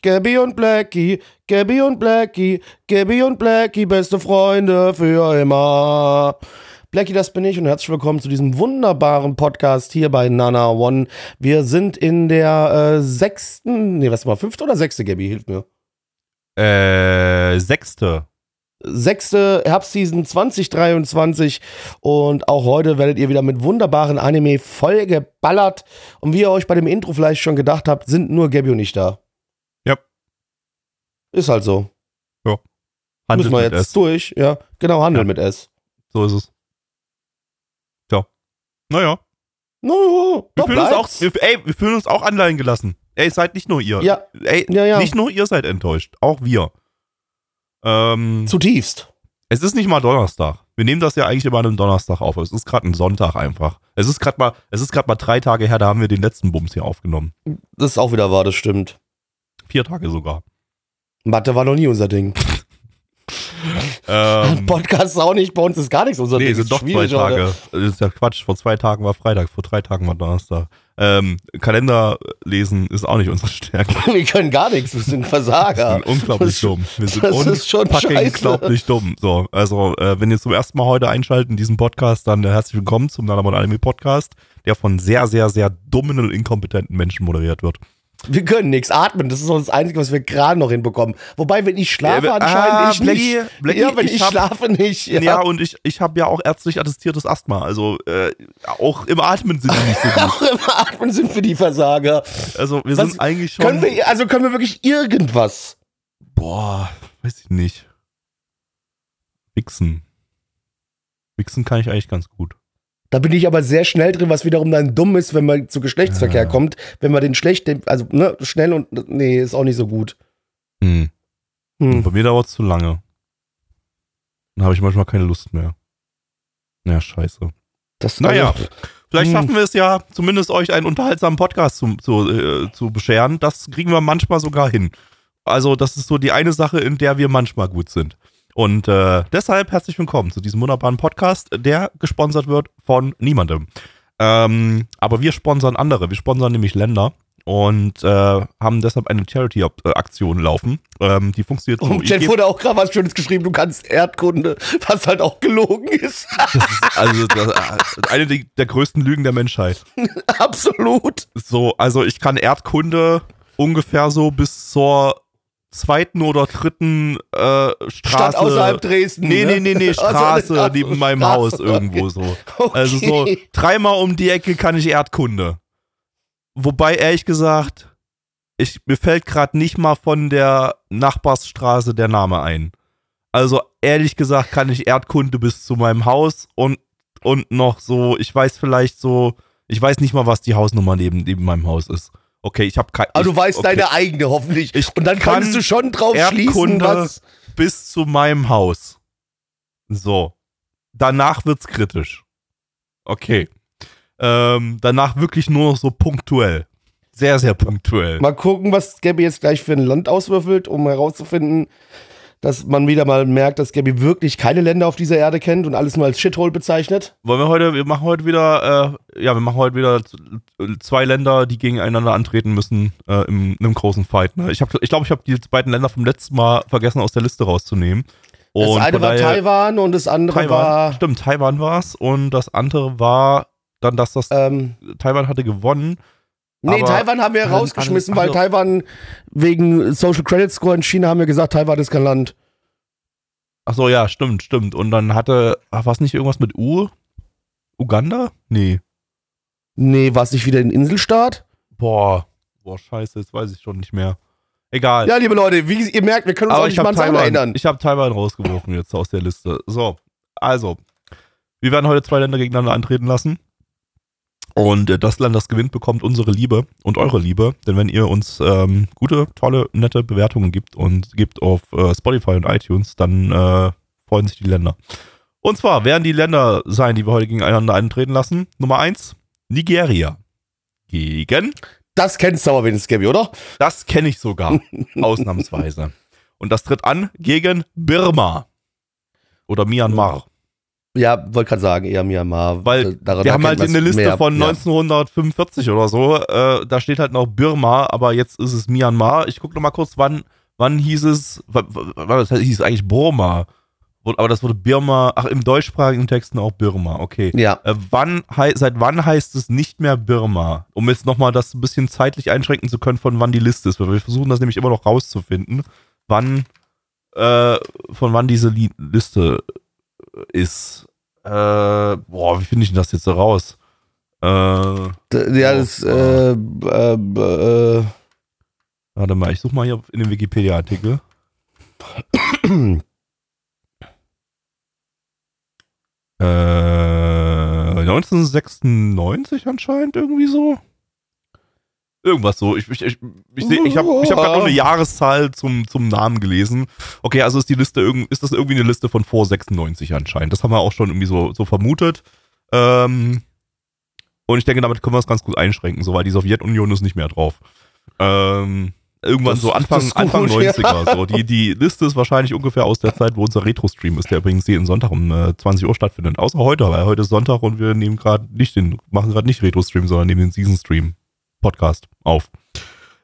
Gabby und Blackie, Gabby und Blackie, Gabby und Blackie, beste Freunde für immer. Blackie, das bin ich und herzlich willkommen zu diesem wunderbaren Podcast hier bei Nana One. Wir sind in der äh, sechsten, nee, was war, fünfte oder sechste, Gabby, hilf mir. Äh, sechste. Sechste Herbstseason 2023 und auch heute werdet ihr wieder mit wunderbaren Anime vollgeballert. Und wie ihr euch bei dem Intro vielleicht schon gedacht habt, sind nur Gabby und ich da. Ja. Ist halt so. Handelt Müssen wir jetzt S. durch, ja. Genau, Handel Ja. mit S. So ist es. Ja. Naja. No, Wir fühlen, uns auch, wir, ey, wir fühlen uns auch Anleihen gelassen. Ey, seid nicht nur ihr. Ja, Ey, ja, ja. nicht nur ihr seid enttäuscht. Auch wir. Ähm, zutiefst. es ist nicht mal Donnerstag. Wir nehmen das ja eigentlich immer an einem Donnerstag auf. Es ist gerade ein Sonntag einfach. Es ist gerade mal, es ist gerade mal drei Tage her, da haben wir den letzten Bums hier aufgenommen. Das ist auch wieder wahr, das stimmt. Vier Tage sogar. Mathe war noch nie unser Ding. Ähm, Podcast ist auch nicht, bei uns ist gar nichts unser nee, Ding. sind Ist doch zwei schwierig, oder? Tage. Das ist ja Quatsch. Vor zwei Tagen war Freitag, vor drei Tagen war Donnerstag. Ähm, Kalender lesen ist auch nicht unsere Stärke. Wir können gar nichts, wir sind Wir Versager. sind unglaublich Das- dumm. Wir sind das ist schon unglaublich dumm. So, also, äh, wenn ihr zum ersten Mal heute einschalten in diesen Podcast, dann äh, herzlich willkommen zum Nanamon Anime Podcast, der von sehr, sehr, sehr dummen und inkompetenten Menschen moderiert wird. Wir können nichts atmen, das ist so das Einzige, was wir gerade noch hinbekommen. Wobei, wenn ich schlafe, Äh, anscheinend ah, ich Blackie, nicht. Blackie, ja, wenn ich, ich hab- schlafe nicht. Ja, Ja, und ich, ich habe ja auch ärztlich attestiertes Asthma. Also, äh, auch im Atmen sind wir nicht so gut. Auch im Atmen sind wir die Versager. Also, wir Was- sind eigentlich schon. Können wir, also können wir wirklich irgendwas? Boah, weiß ich nicht. Wichsen. Wichsen kann ich eigentlich ganz gut. Da bin ich aber sehr schnell drin, was wiederum dann dumm ist, wenn man zu Geschlechtsverkehr Ja. kommt. Wenn man den schlecht, den- also ne, schnell und nee, ist auch nicht so gut. Hm. Hm. Bei mir dauert es zu lange. Dann habe ich manchmal keine Lust mehr. Ja, scheiße. Das Naja. also, Vielleicht Hm. schaffen wir es ja, zumindest euch einen unterhaltsamen Podcast zu, zu, äh, zu bescheren. Das kriegen wir manchmal sogar hin. Also, das ist so die eine Sache, in der wir manchmal gut sind. Und äh, deshalb herzlich willkommen zu diesem wunderbaren Podcast, der gesponsert wird von niemandem. Ähm, aber wir sponsern andere. Wir sponsern nämlich Länder und äh, haben deshalb eine Charity-Aktion laufen. Ähm, die funktioniert so. Und Jen geb- wurde auch gerade was Schönes geschrieben, du kannst Erdkunde, was halt auch gelogen ist. also das, äh, eine der größten Lügen der Menschheit. Absolut. So, also ich kann Erdkunde ungefähr so bis zur zweiten oder dritten äh, Straße. Stadt außerhalb Dresden. Nee, ne? nee, nee, nee, Also, Straße ach, neben meinem Straße, Haus irgendwo okay. so. Okay. Also so dreimal um die Ecke kann ich Erdkunde. Wobei, ehrlich gesagt, ich, mir fällt gerade nicht mal von der Nachbarsstraße der Name ein. Also ehrlich gesagt kann ich Erdkunde bis zu meinem Haus und, und noch so, ich weiß vielleicht so, ich weiß nicht mal, was die Hausnummer neben, neben meinem Haus ist. Okay, ich habe kein. Aber du weißt okay. deine eigene hoffentlich. Ich Und dann kann könntest du schon drauf schließen, Erdkunde was. bis zu meinem Haus. So. Danach wird's kritisch. Okay. Ähm, danach wirklich nur noch so punktuell. Sehr, sehr punktuell. Mal gucken, was Gabby jetzt gleich für ein Land auswürfelt, um herauszufinden, dass man wieder mal merkt, dass Gabby wirklich keine Länder auf dieser Erde kennt und alles nur als Shithole bezeichnet. Wollen wir heute, wir machen heute wieder, äh, ja, wir machen heute wieder zwei Länder, die gegeneinander antreten müssen äh, im, in einem großen Fight. Ne? Ich glaube, ich, glaub, ich habe die beiden Länder vom letzten Mal vergessen aus der Liste rauszunehmen. Das Und eine von war Taiwan und das andere Taiwan. war. Stimmt, Taiwan war es. Und das andere war dann, dass das Ähm, Taiwan hatte gewonnen. Nee, Aber- Taiwan haben wir Alle- rausgeschmissen, alle- weil Taiwan wegen Social Credit Score in China haben wir gesagt, Taiwan ist kein Land. Ach so, ja, stimmt, stimmt. Und dann hatte, ach, was nicht irgendwas mit U? Uganda? Nee. Nee, war es nicht wieder ein Inselstaat? Boah, boah, scheiße, jetzt weiß ich schon nicht mehr. Egal. Ja, liebe Leute, wie ihr merkt, wir können uns auch Aber nicht ich mal habe Taiwan, erinnern. ich hab Taiwan rausgeworfen jetzt aus der Liste. So, also, wir werden heute zwei Länder gegeneinander antreten lassen. Und äh, das Land, das gewinnt, bekommt unsere Liebe und eure Liebe. Denn wenn ihr uns ähm, gute, tolle, nette Bewertungen gibt und gibt auf äh, Spotify und iTunes, dann äh, freuen sich die Länder. Und zwar werden die Länder sein, die wir heute gegeneinander eintreten lassen. Nummer eins, Nigeria. Gegen, Das kennst du aber wenigstens, Gabby, oder? das kenne ich sogar, ausnahmsweise. Und das tritt an gegen Birma. Oder Myanmar. Ja, wollte gerade sagen, eher Myanmar. Weil Daran- wir haben halt eine Liste mehr. von Ja. 1945 oder so. Äh, da steht halt noch Birma, aber jetzt ist es Myanmar. Ich gucke noch mal kurz, wann, wann hieß es, wa- wa- wa- das hieß eigentlich Burma. Aber das wurde Birma, ach, im deutschsprachigen Texten auch Birma, okay. Ja, Äh, wann, seit wann heißt es nicht mehr Birma? Um jetzt nochmal das ein bisschen zeitlich einschränken zu können, von wann die Liste ist. Weil wir versuchen das nämlich immer noch rauszufinden, wann, äh, von wann diese Li Liste ist. Äh, boah, wie finde ich denn das jetzt so raus? Äh, ja, das, äh, äh, äh, warte mal, ich suche mal hier in dem Wikipedia-Artikel. Äh, 1996 anscheinend irgendwie so. Irgendwas so. Ich, ich, ich, ich, seh- ich habe ich hab gerade noch eine Jahreszahl zum, zum Namen gelesen. Okay, also ist die Liste irgend, ist das irgendwie eine Liste von vor 96 anscheinend. Das haben wir auch schon irgendwie so, so vermutet. Ähm, und ich denke, damit können wir es ganz gut einschränken, so, weil die Sowjetunion ist nicht mehr drauf. Ähm, irgendwann Das- so Anfang, gut, Anfang ja. 90er. So. Die, die Liste ist wahrscheinlich ungefähr aus der Zeit, wo unser Retro-Stream ist, der übrigens jeden Sonntag um äh, 20 Uhr stattfindet. Außer heute, weil heute ist Sonntag und wir nehmen gerade nicht den, machen gerade nicht Retro-Stream, sondern nehmen den Season-Stream Podcast auf.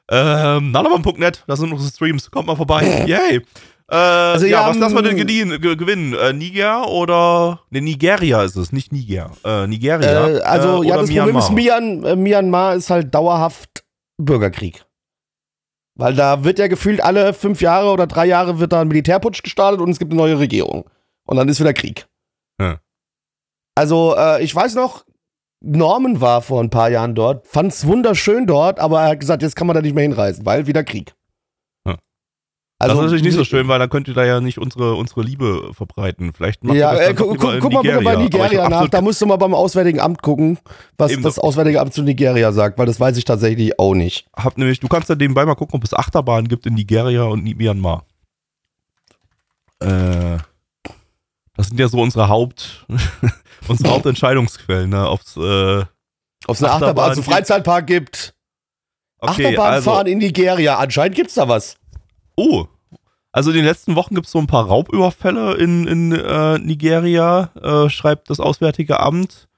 Ähm, nanaman.net, da sind unsere Streams. Kommt mal vorbei. Yay! Äh, Also, ja, was lassen wir denn ähm, gedien, ge gewinnen? Äh, Niger oder. Ne, Nigeria ist es, nicht Niger. Äh, Nigeria. äh, also, äh, ja, das Problem ist, Myanmar. Myan, äh, Myanmar ist halt dauerhaft Bürgerkrieg. Weil da wird ja gefühlt alle fünf Jahre oder drei Jahre wird da ein Militärputsch gestartet und es gibt eine neue Regierung. Und dann ist wieder Krieg. Ja. Also, äh, ich weiß noch, Norman war vor ein paar Jahren dort, fand's wunderschön dort, aber er hat gesagt, jetzt kann man da nicht mehr hinreisen, weil wieder Krieg. Ja. Also, das ist natürlich nicht so schön, weil dann könnt ihr da ja nicht unsere, unsere Liebe verbreiten. Vielleicht macht Ja, das äh, gu lieber gu in guck mal bitte bei Nigeria nach. Da musst du mal beim Auswärtigen Amt gucken, was Eben das. Auswärtige Amt zu Nigeria sagt, weil das weiß ich tatsächlich auch nicht. hab nämlich, du kannst ja nebenbei mal gucken, ob es Achterbahnen gibt in Nigeria und Myanmar. Äh, das sind ja so unsere Haupt, unsere Hauptentscheidungsquellen, ne? Ob's, äh, Ob es eine Achterbahn Achterbahn, also gibt- Freizeitpark gibt. okay, Achterbahn also, in Nigeria. Anscheinend gibt's da was. oh, also in den letzten Wochen gibt es so ein paar Raubüberfälle in, in äh, Nigeria, äh, schreibt das Auswärtige Amt.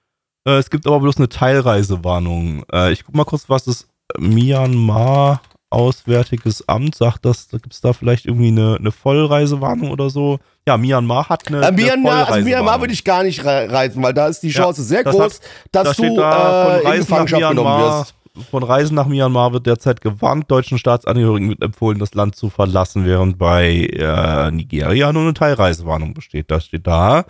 Äh, es gibt aber bloß eine Teilreisewarnung. Äh, ich guck mal kurz, was das Myanmar Auswärtiges Amt sagt, dass da gibt es da vielleicht irgendwie eine, eine Vollreisewarnung oder so. Ja, Myanmar hat eine, Äh, eine Myanmar, also Vollreisewarnung. Myanmar würde ich gar nicht re reisen, weil da ist die Ja, Chance sehr das groß, Da dass steht du da, äh, von in Reisen nach Gefangenschaft genommen Myanmar, wirst. von Reisen nach Myanmar wird derzeit gewarnt. Deutschen Staatsangehörigen wird empfohlen, das Land zu verlassen, während bei äh, Nigeria nur eine Teilreisewarnung besteht. Das steht da.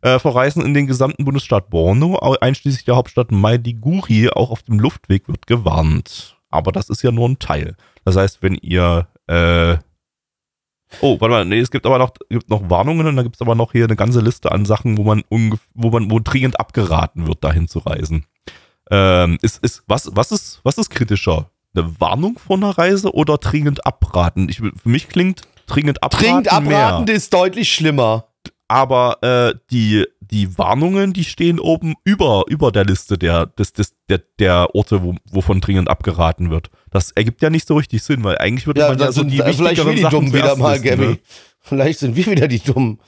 Äh, vor Reisen in den gesamten Bundesstaat Borno, einschließlich der Hauptstadt Maiduguri, auch auf dem Luftweg wird gewarnt. Aber das ist ja nur ein Teil. Das heißt, wenn ihr äh, Oh, warte mal, nee, es gibt aber noch, gibt noch Warnungen und da gibt es aber noch hier eine ganze Liste an Sachen, wo man wo man, wo dringend abgeraten wird, dahin zu reisen. Ähm, ist, ist, was, was ist, was ist kritischer? Eine Warnung vor einer Reise oder dringend abraten? Ich, für mich klingt dringend abraten. Dringend abraten mehr. ist deutlich schlimmer. Aber äh, die, die Warnungen, die stehen oben über, über der Liste der, des, des, der, der Orte, wo, wovon dringend abgeraten wird. Das ergibt ja nicht so richtig Sinn, weil eigentlich würde Ja, man ja so sind die vielleicht wichtigeren wir die Sachen Dummen wieder mal, Gabby. ne? Vielleicht sind wir wieder die Dummen.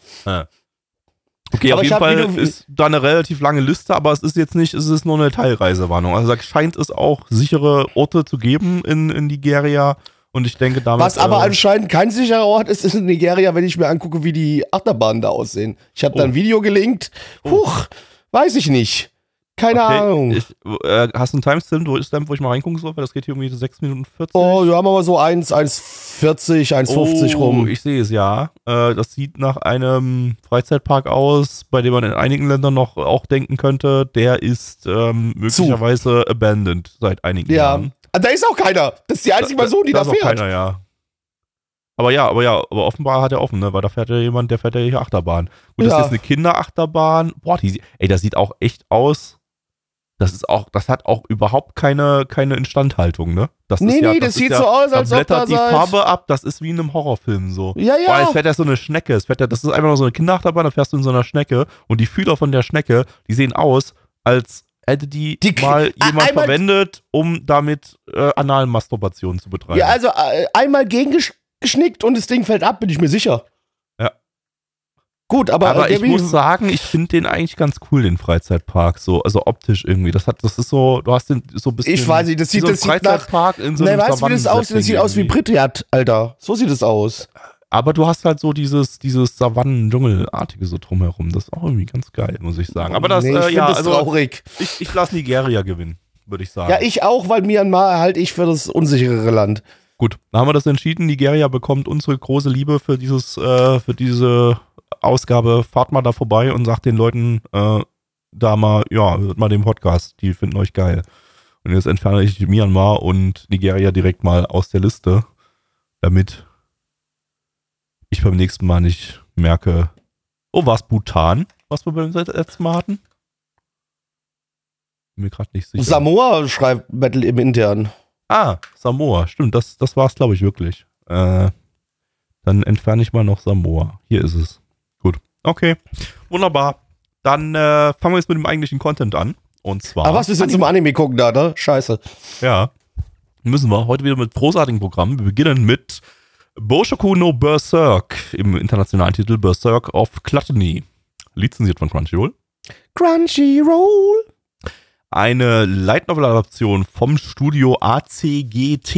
Okay, Aber auf jeden Fall ist da eine relativ lange Liste, aber es ist jetzt nicht, es ist nur eine Teilreisewarnung. Also da scheint es auch sichere Orte zu geben in, in Nigeria und ich denke damit. Was aber äh, anscheinend kein sicherer Ort ist, ist in Nigeria, wenn ich mir angucke, wie die Achterbahnen da aussehen. Ich habe da Oh. ein Video gelinkt. Huch, weiß ich nicht. Keine okay, Ahnung. Ich, äh, hast du einen Timestamp, wo, wo ich mal reingucken soll? Weil das geht hier irgendwie so 6 Minuten 40. oh, wir haben aber so 1, 1,40, 1,50 Oh, rum. Ich sehe es ja. Äh, das sieht nach einem Freizeitpark aus, bei dem man in einigen Ländern noch auch denken könnte, der ist ähm, möglicherweise abandoned seit einigen Ja. Jahren. Ah, Da ist auch keiner. Das ist die einzige Person, die da, ist auch fährt. Keiner, ja. Aber ja, aber ja, aber offenbar hat er offen, ne? Weil da fährt ja jemand, der fährt ja hier Achterbahn. Gut, das Ja. ist jetzt eine Kinderachterbahn. Boah, die, ey, das sieht auch echt aus. Das ist auch, das hat auch überhaupt keine, keine Instandhaltung, ne? Das Nee, ist ja, nee, das ist sieht ja, so aus, da als ob blättert da die seit- Farbe ab, das ist wie in einem Horrorfilm so. Ja, ja. es fährt ja so eine Schnecke, es fährt ja, das ist einfach nur so eine Kinderachterbahn, da fährst du in so einer Schnecke und die Fühler von der Schnecke, die sehen aus, als hätte die, Die- mal jemand verwendet, um damit äh, Analmasturbation zu betreiben. Ja, also äh, einmal gegengeschnickt und das Ding fällt ab, bin ich mir sicher. Ja. Gut, aber, Aber äh, ich muss sagen, ich finde den eigentlich ganz cool, den Freizeitpark, so, also optisch irgendwie. Das hat, das ist so, du hast den so ein bisschen. Ich weiß nicht, das wie sieht- so das sieht nach- Freizeitpark in so nee, einem weißt du, wie das aussieht? Das sieht aus wie Pripyat, Alter. So sieht es aus. Aber du hast halt so dieses, dieses Savannen-Dschungelartige so drumherum. Das ist auch irgendwie ganz geil, muss ich sagen. Aber das, nee, ich äh, ja, das also traurig. ich, ich lasse Nigeria gewinnen, würde ich sagen. Ja, ich auch, weil Myanmar halte ich für das unsichere Land. Gut, dann haben wir das entschieden. Nigeria bekommt unsere große Liebe für dieses, äh, für diese Ausgabe. Fahrt mal da vorbei und sagt den Leuten äh, da mal, ja, hört mal den Podcast. Die finden euch geil. Und jetzt entferne ich Myanmar und Nigeria direkt mal aus der Liste, damit ich beim nächsten Mal nicht merke, oh, war es Bhutan, was wir beim letzten Mal hatten? Bin mir gerade nicht sicher. Samoa schreibt Battle im Intern. Ah, Samoa, stimmt, das, das war es, glaube ich, wirklich. Äh, dann entferne ich mal noch Samoa. Hier ist es. Gut. Okay, wunderbar. Dann äh, fangen wir jetzt mit dem eigentlichen Content an. Und zwar. Aber was ist jetzt zum Anime gucken da, ne? Scheiße. Ja. Müssen wir heute wieder mit großartigen Programmen. Wir beginnen mit Boshoku no Berserk im internationalen Titel Berserk of Gluttony. Lizenziert von Crunchyroll. Crunchyroll. eine Light Novel Adaption vom Studio ACGT.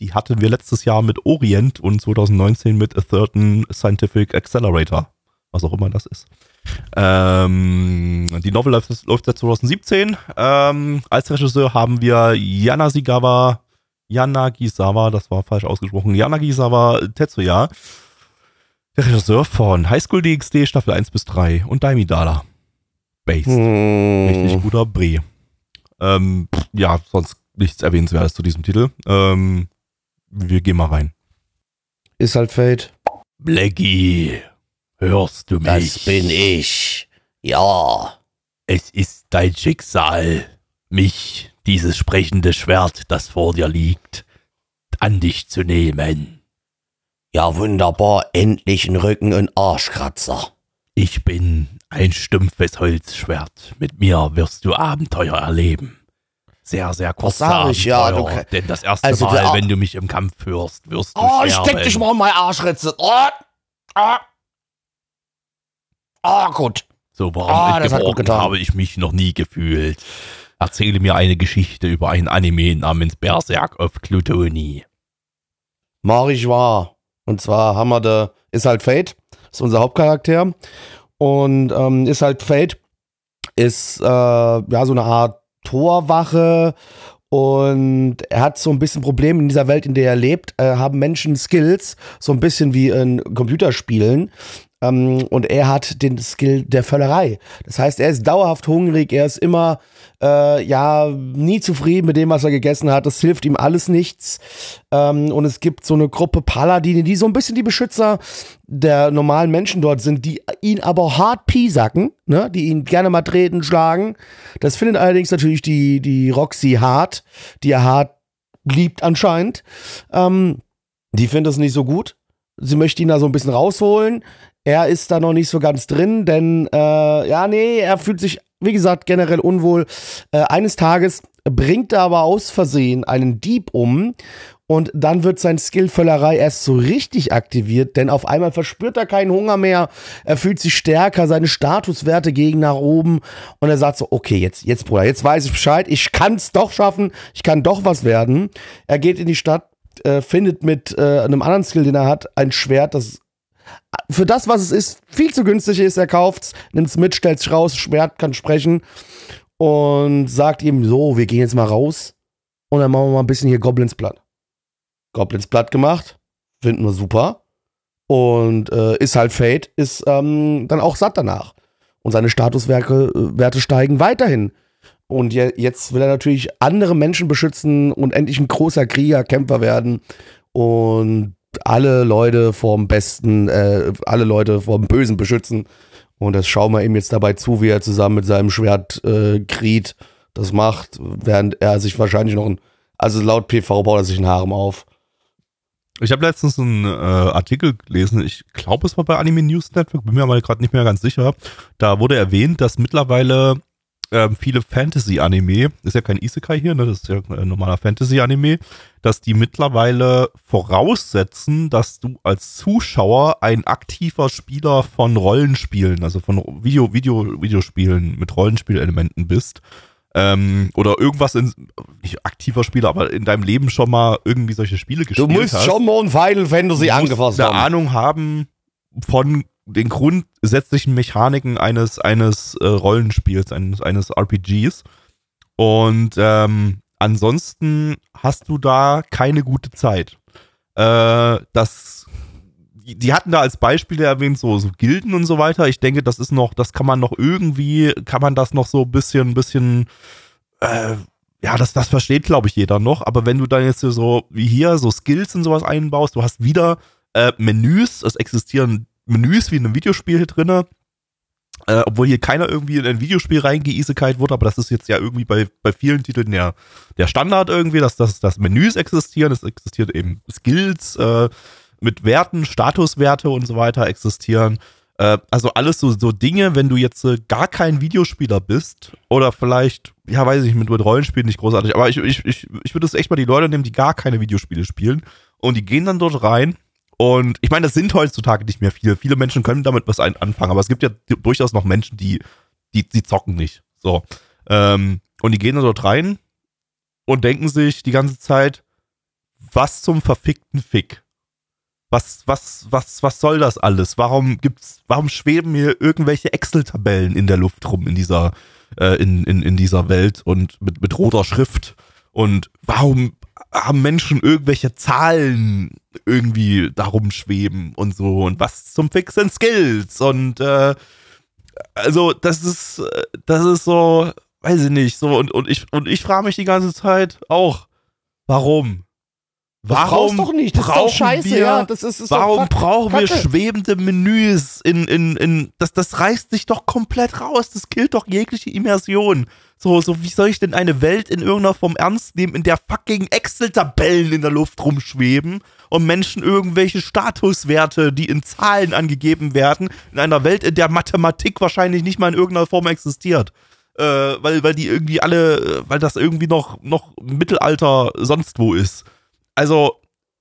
Die hatten wir letztes Jahr mit Orient und 2019 mit A Certain Scientific Accelerator. Was auch immer das ist. Ähm, die Novel läuft, läuft seit 2017. Ähm, als Regisseur haben wir Yanasigawa, Yanagisawa, das war falsch ausgesprochen, Yanagisawa Tetsuya. Der Regisseur von High School DxD Staffel 1 bis 3 und Daimidala. Based. Richtig Hm. guter Bre. Ähm, ja, sonst nichts Erwähnenswertes zu diesem Titel. Ähm, wir gehen mal rein. Ist halt Fate. Blackie, hörst du mich? ich. Ja. Es ist dein Schicksal, mich, dieses sprechende Schwert, das vor dir liegt, an dich zu nehmen. Ja, wunderbar. Endlich ein Rücken- und Arschkratzer. Ich bin ein stumpfes Holzschwert. Mit mir wirst du Abenteuer erleben. Sehr, sehr kurze sag ich? Ja, du Abenteuer. denn das erste Also Mal, wenn du mich im Kampf führst, wirst du Oh, ich sterben. steck dich mal in meine Arschritze. Oh, ah. Ah, gut. So warm gut gebrochen getan. habe ich mich noch nie gefühlt. Erzähle mir eine Geschichte über ein Anime namens Berserk of Glutoni. Mach ich wahr. Und zwar haben wir da, ist halt Fate, ist unser Hauptcharakter. Und ähm, ist halt Fate, ist äh, ja so eine Art Torwache. Und er hat so ein bisschen Probleme in dieser Welt, in der er lebt, äh, haben Menschen Skills, so ein bisschen wie in Computerspielen. Ähm, und er hat den Skill der Völlerei. Das heißt, er ist dauerhaft hungrig, er ist immer, äh, ja, nie zufrieden mit dem, was er gegessen hat. Das hilft ihm alles nichts. Ähm, und es gibt so eine Gruppe Paladine, die so ein bisschen die Beschützer der normalen Menschen dort sind, die ihn aber hart piesacken, ne? die ihn gerne mal treten, schlagen. Das findet allerdings natürlich die, die Roxy hart, die er hart liebt anscheinend. Ähm, die findet das nicht so gut. Sie möchte ihn da so ein bisschen rausholen. Er ist da noch nicht so ganz drin, denn äh, ja, nee, er fühlt sich, wie gesagt, generell unwohl. Äh, eines Tages bringt er aber aus Versehen einen Dieb um und dann wird sein Skill Völlerei erst so richtig aktiviert, denn auf einmal verspürt er keinen Hunger mehr, er fühlt sich stärker, seine Statuswerte gehen nach oben und er sagt so, okay, jetzt, jetzt Bruder, jetzt weiß ich Bescheid, ich kann es doch schaffen, ich kann doch was werden. Er geht in die Stadt, äh, findet mit äh, einem anderen Skill, den er hat, ein Schwert, das für das, was es ist, viel zu günstig ist. Er kauft's, nimmt's mit, stellt's raus, Schwert kann sprechen und sagt ihm so, wir gehen jetzt mal raus und dann machen wir mal ein bisschen hier Goblins platt. Goblins platt gemacht, finden wir super und äh, ist halt Fate, ist ähm, dann auch satt danach und seine Statuswerte äh, steigen weiterhin. Und je, jetzt will er natürlich andere Menschen beschützen und endlich ein großer Krieger, Kämpfer werden und alle Leute vom Besten, äh, alle Leute vom Bösen beschützen. Und das schauen wir ihm jetzt dabei zu, wie er zusammen mit seinem Schwert äh, Krieg das macht, während er sich wahrscheinlich noch ein, also laut PV baut er sich ein Harem auf. Ich habe letztens einen äh, Artikel gelesen, ich glaube, es war bei Anime News Network, bin mir aber gerade nicht mehr ganz sicher. Da wurde erwähnt, dass mittlerweile ähm, viele Fantasy-Anime, ist ja kein Isekai hier, ne, das ist ja ein normaler Fantasy-Anime, dass die mittlerweile voraussetzen, dass du als Zuschauer ein aktiver Spieler von Rollenspielen, also von Video, Video, Videospielen mit Rollenspielelementen bist. Ähm, oder irgendwas in, nicht aktiver Spieler, aber in deinem Leben schon mal irgendwie solche Spiele gespielt Du musst hast. schon mal ein Final Fantasy angefasst eine haben. Ahnung haben von den grundsätzlichen Mechaniken eines, eines äh, Rollenspiels, eines, eines RPGs. Und ähm, ansonsten hast du da keine gute Zeit. Äh, das, die, hatten da als Beispiele erwähnt, so, so Gilden und so weiter. Ich denke, das ist noch, das kann man noch irgendwie, kann man das noch so ein bisschen, bisschen, äh, ja, das, das versteht, glaube ich, jeder noch. Aber wenn du dann jetzt so wie hier so Skills und sowas einbaust, du hast wieder äh, Menüs, es existieren Menüs wie in einem Videospiel drinne. Äh, obwohl hier keiner irgendwie in ein Videospiel reingeisekalt wurde, aber das ist jetzt ja irgendwie bei, bei vielen Titeln der, der Standard irgendwie, dass, dass, dass Menüs existieren, es existiert eben Skills äh, mit Werten, Statuswerte und so weiter existieren. Äh, also alles so, so Dinge, wenn du jetzt äh, gar kein Videospieler bist oder vielleicht, ja weiß ich mit, mit Rollenspielen nicht großartig, aber ich, ich, ich, ich würde es echt mal die Leute nehmen, die gar keine Videospiele spielen und die gehen dann dort rein und ich meine, das sind heutzutage nicht mehr viele. Viele Menschen können damit was anfangen, aber es gibt ja durchaus noch Menschen, die, die, die zocken nicht. So. Ähm, und die gehen dann dort rein und denken sich die ganze Zeit, was zum verfickten Fick? Was, was, was, was soll das alles? Warum gibt's, warum schweben hier irgendwelche Excel-Tabellen in der Luft rum in dieser, äh, in, in, in dieser Welt und mit, mit roter Schrift? Und warum haben Menschen irgendwelche Zahlen irgendwie darum schweben und so und was zum Fix sind Skills und äh, also das ist das ist so weiß ich nicht so und und ich und ich frage mich die ganze Zeit auch warum warum brauchst doch nicht, das ist doch brauchen scheiße, wir, ja, das ist- ist warum brauchen wir Kacke. schwebende Menüs in in in das das reißt sich doch komplett raus das killt doch jegliche Immersion so, so, wie soll ich denn eine Welt in irgendeiner Form ernst nehmen, in der fucking Excel-Tabellen in der Luft rumschweben und Menschen irgendwelche Statuswerte, die in Zahlen angegeben werden, in einer Welt, in der Mathematik wahrscheinlich nicht mal in irgendeiner Form existiert. Äh, weil, weil die irgendwie alle, äh, weil das irgendwie noch, noch Mittelalter sonst wo ist. Also,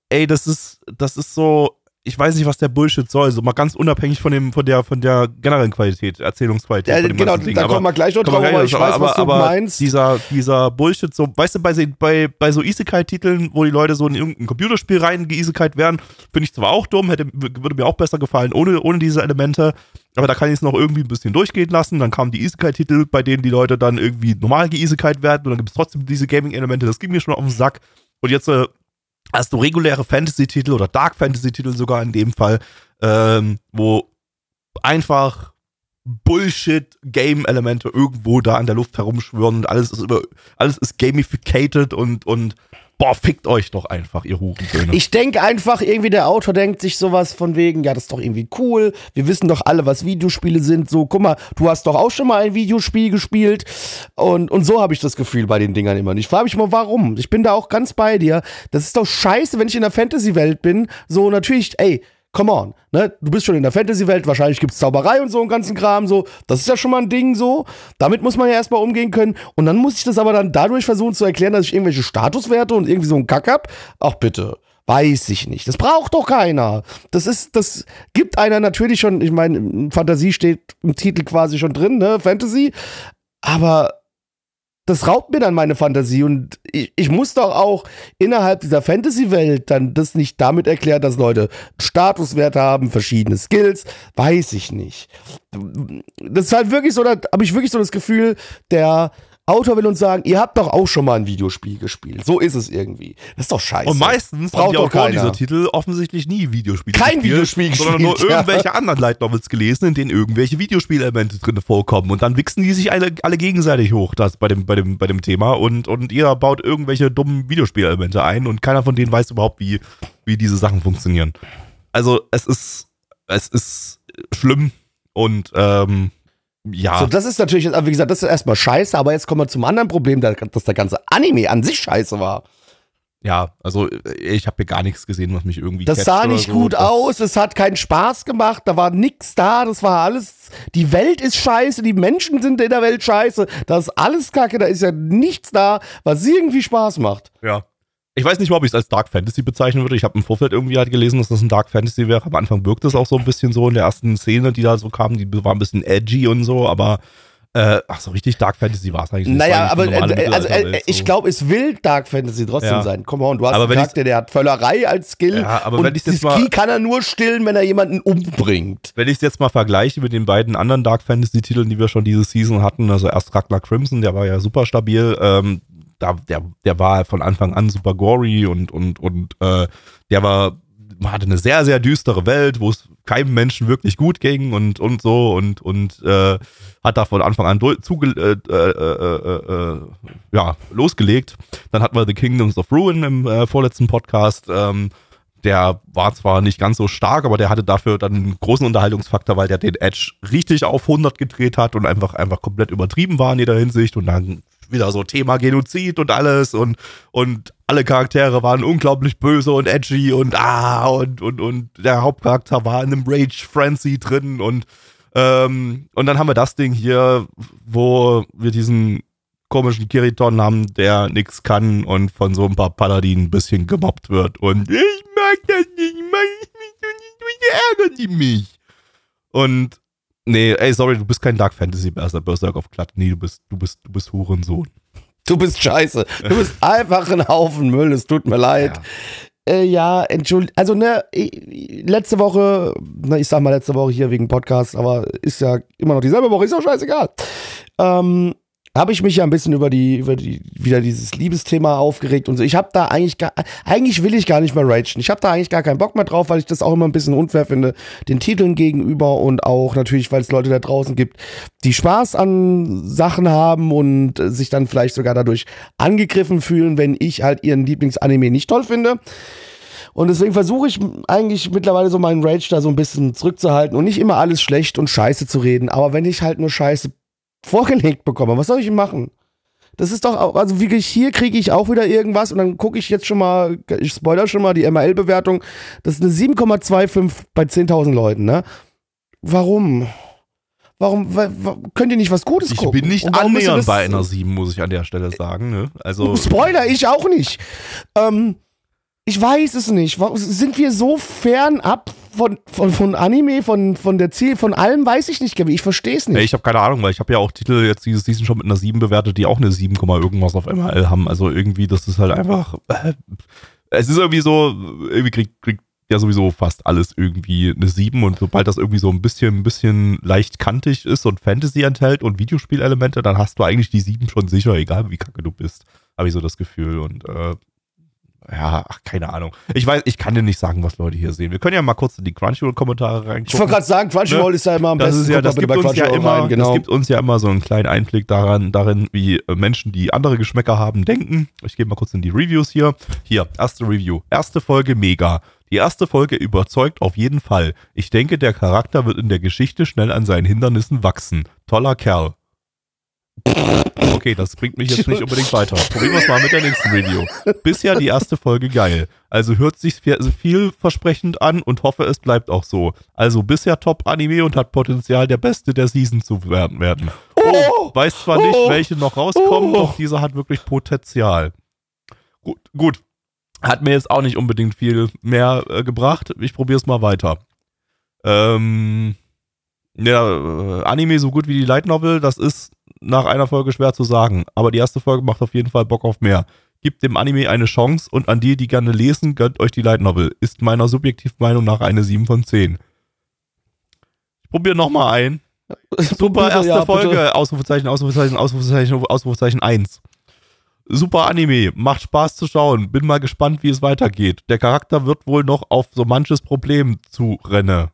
ey, das ist, das ist so, ich weiß nicht, was der Bullshit soll, so mal ganz unabhängig von dem, von der, von der generellen Qualität, Erzählungsqualität. Ja, genau, da Aber- kommen wir gleich noch drauf, aber ich weiß, was du aber meinst. Dieser, dieser Bullshit, so, weißt du, bei, bei, bei so Isekai-Titeln, wo die Leute so in irgendein Computerspiel rein geisekalt werden, finde ich zwar auch dumm, hätte, würde mir auch besser gefallen ohne, ohne diese Elemente, aber da kann ich es noch irgendwie ein bisschen durchgehen lassen. Dann kamen die Isekai-Titel, bei denen die Leute dann irgendwie normal geisekalt werden und dann gibt es trotzdem diese Gaming-Elemente, das ging mir schon auf den Sack. Und jetzt äh, hast du reguläre Fantasy-Titel oder Dark Fantasy-Titel sogar in dem Fall, ähm, wo einfach Bullshit-Game-Elemente irgendwo da in der Luft herumschwören und alles ist über, alles ist gamificated und, und boah, fickt euch doch einfach, ihr Hurensöhne. Ich denke einfach, irgendwie der Autor denkt sich sowas von wegen, ja, das ist doch irgendwie cool. Wir wissen doch alle, was Videospiele sind. So, guck mal, du hast doch auch schon mal ein Videospiel gespielt. Und, und so habe ich das Gefühl bei den Dingern immer. Und ich frage mich mal, warum? Ich bin da auch ganz bei dir. Das ist doch scheiße, wenn ich in der Fantasy-Welt bin. So, natürlich, ey, come on, ne? Du bist schon in der Fantasy-Welt, wahrscheinlich gibt's Zauberei und so einen ganzen Kram, so. Das ist ja schon mal ein Ding, so. Damit muss man ja erstmal umgehen können. Und dann muss ich das aber dann dadurch versuchen zu erklären, dass ich irgendwelche Statuswerte und irgendwie so einen Kack hab. Ach, bitte. Weiß ich nicht. Das braucht doch keiner. Das ist, das gibt einer natürlich schon, ich meine, Fantasie steht im Titel quasi schon drin, ne? Fantasy. Aber das raubt mir dann meine Fantasie und ich, ich muss doch auch innerhalb dieser Fantasy-Welt dann das nicht damit erklären, dass Leute Statuswerte haben, verschiedene Skills, weiß ich nicht. Das ist halt wirklich so, da habe ich wirklich so das Gefühl, der Autor will uns sagen, ihr habt doch auch schon mal ein Videospiel gespielt. So ist es irgendwie. Das ist doch scheiße. und meistens Braucht die Autoren keiner. dieser Titel offensichtlich nie Videospiele Kein gespielt, Videospiel sondern nur gespielt, ja. irgendwelche anderen Light Novels gelesen, in denen irgendwelche Videospielelemente drin vorkommen. Und dann wichsen die sich alle, alle gegenseitig hoch, das bei dem, bei dem, bei dem Thema. Und, und jeder baut irgendwelche dummen Videospielelemente ein und keiner von denen weiß überhaupt, wie, wie diese Sachen funktionieren. Also es ist, es ist schlimm und ähm, ja, So, das ist natürlich, jetzt- wie gesagt, das ist erstmal scheiße, aber jetzt kommen wir zum anderen Problem, da- dass der ganze Anime an sich scheiße war. ja, also äh, ich habe hier gar nichts gesehen, was mich irgendwie Das sah nicht so. gut Das- aus, es hat keinen Spaß gemacht, da war nix da, das war alles, die Welt ist scheiße, die Menschen sind in der Welt scheiße, das ist alles kacke, da ist ja nichts da, was irgendwie Spaß macht. Ja. Ich weiß nicht mal, ob ich es als Dark Fantasy bezeichnen würde. Ich habe im Vorfeld irgendwie halt gelesen, dass das ein Dark Fantasy wäre. Am Anfang wirkt es auch so ein bisschen so in der ersten Szene, die da so kam, die war ein bisschen edgy und so, aber äh, ach so richtig Dark Fantasy war es eigentlich nicht. Naja, aber normale äh, also, äh, ich glaube, es will Dark Fantasy trotzdem Ja. sein. Come on, du hast Aber einen Charakter, der hat Völlerei als Skill Ja, aber und wenn jetzt das mal- Key kann er nur stillen, wenn er jemanden umbringt. Wenn ich es jetzt mal vergleiche mit den beiden anderen Dark Fantasy-Titeln, die wir schon diese Season hatten, also erst Ragnar Crimson, der war ja super stabil, ähm, da, der, der war von Anfang an super gory und, und, und äh, der war, hatte eine sehr, sehr düstere Welt, wo es keinem Menschen wirklich gut ging und, und so und, und äh, hat da von Anfang an zuge äh, äh, äh, äh, ja, losgelegt. Dann hatten wir The Kingdoms of Ruin im vorletzten Podcast. Ähm, der war zwar nicht ganz so stark, aber der hatte dafür dann einen großen Unterhaltungsfaktor, weil der den Edge richtig auf 100 gedreht hat und einfach, einfach komplett übertrieben war in jeder Hinsicht und dann wieder so Thema Genozid und alles und, und alle Charaktere waren unglaublich böse und edgy und ah und, und, und der Hauptcharakter war in einem Rage Frenzy drin und ähm, und dann haben wir das Ding hier, wo wir diesen komischen Kiriton haben, der nichts kann und von so ein paar Paladinen ein bisschen gemobbt wird. Und ich mag das nicht, mag ich mich so nicht, bitte ärgern die mich. Und nee, ey, sorry, du bist kein Dark Fantasy Berserk, Berserk auf Glatt. Nee, du bist, du bist, du bist Hurensohn. Du bist scheiße. Du bist einfach ein Haufen Müll, es tut mir leid. Äh, ja, entschuldigt. Also, ne, letzte Woche, na, ich sag mal letzte Woche hier wegen Podcast, aber ist ja immer noch dieselbe Woche, ist auch scheißegal. Ähm, habe ich mich ja ein bisschen über die, über die, wieder dieses Liebesthema aufgeregt und so. Ich habe da eigentlich gar, eigentlich will ich gar nicht mehr ragen. Ich habe da eigentlich gar keinen Bock mehr drauf, weil ich das auch immer ein bisschen unfair finde, den Titeln gegenüber und auch natürlich, weil es Leute da draußen gibt, die Spaß an Sachen haben und sich dann vielleicht sogar dadurch angegriffen fühlen, wenn ich halt ihren Lieblingsanime nicht toll finde. Und deswegen versuche ich eigentlich mittlerweile so meinen Rage da so ein bisschen zurückzuhalten und nicht immer alles schlecht und scheiße zu reden. Aber wenn ich halt nur Scheiße vorgelegt bekomme, was soll ich machen? Das ist doch, auch- also wirklich, hier kriege ich auch wieder irgendwas und dann gucke ich jetzt schon mal, ich spoiler schon mal die MRL-Bewertung. Das ist eine 7,25 bei 10.000 Leuten, ne? Warum? Warum, wa- wa- könnt ihr nicht was Gutes Ich gucken? bin nicht annähernd bei einer 7, muss ich an der Stelle sagen. Ne? Also, Spoiler, ich auch nicht. Ähm, ich weiß es nicht. Sind wir so fernab von, von, von Anime, von, von der Ziel, von allem weiß ich nicht, Gabi. Ich verstehe es nicht. ich habe keine Ahnung, weil ich habe ja auch Titel jetzt dieses Season schon mit einer 7 bewertet, die auch eine 7, irgendwas auf MRL haben. Also irgendwie, das ist halt einfach. Äh, es ist irgendwie so, irgendwie kriegt, kriegt ja sowieso fast alles irgendwie eine 7 und sobald das irgendwie so ein bisschen, ein bisschen leicht kantig ist und Fantasy enthält und Videospielelemente, dann hast du eigentlich die 7 schon sicher, egal wie kacke du bist. Habe ich so das Gefühl und äh, ja, ach, keine Ahnung. Ich weiß, ich kann dir nicht sagen, was Leute hier sehen. Wir können ja mal kurz in die Crunchyroll-Kommentare reingucken. ich wollte gerade sagen, Crunchyroll Ne? ist ja immer am Das besten. ist ja, das gibt, uns ja immer, rein, genau. das gibt uns ja immer so einen kleinen Einblick daran, darin, wie äh, Menschen, die andere Geschmäcker haben, denken. Ich gehe mal kurz in die Reviews hier. Hier, erste Review. Erste Folge mega. Die erste Folge überzeugt auf jeden Fall. Ich denke, der Charakter wird in der Geschichte schnell an seinen Hindernissen wachsen. Toller Kerl. Okay, das bringt mich jetzt nicht unbedingt weiter. Probieren wir es mal mit der nächsten Review. Bisher die erste Folge geil. Also hört sich viel- vielversprechend an und hoffe, es bleibt auch so. Also bisher Top-Anime und hat Potenzial, der beste der Season zu werden. werden. Oh! Weiß zwar nicht, Oh! welche noch rauskommen, Oh! doch dieser hat wirklich Potenzial. Gut, gut. Hat mir jetzt auch nicht unbedingt viel mehr äh, gebracht. Ich probiere es mal weiter. Ähm, ja, äh, Anime so gut wie die Light Novel, das ist nach einer Folge schwer zu sagen. Aber die erste Folge macht auf jeden Fall Bock auf mehr. Gibt dem Anime eine Chance und an die, die gerne lesen, gönnt euch die Light Novel. Ist meiner Subjektivmeinung nach eine 7 von 10. Ich probiere nochmal ein. Super erste Ja, bitte. Folge. Ausrufezeichen, Ausrufezeichen, Ausrufezeichen, Ausrufezeichen 1. Super Anime, macht Spaß zu schauen. Bin mal gespannt, wie es weitergeht. Der Charakter wird wohl noch auf so manches Problem zu rennen.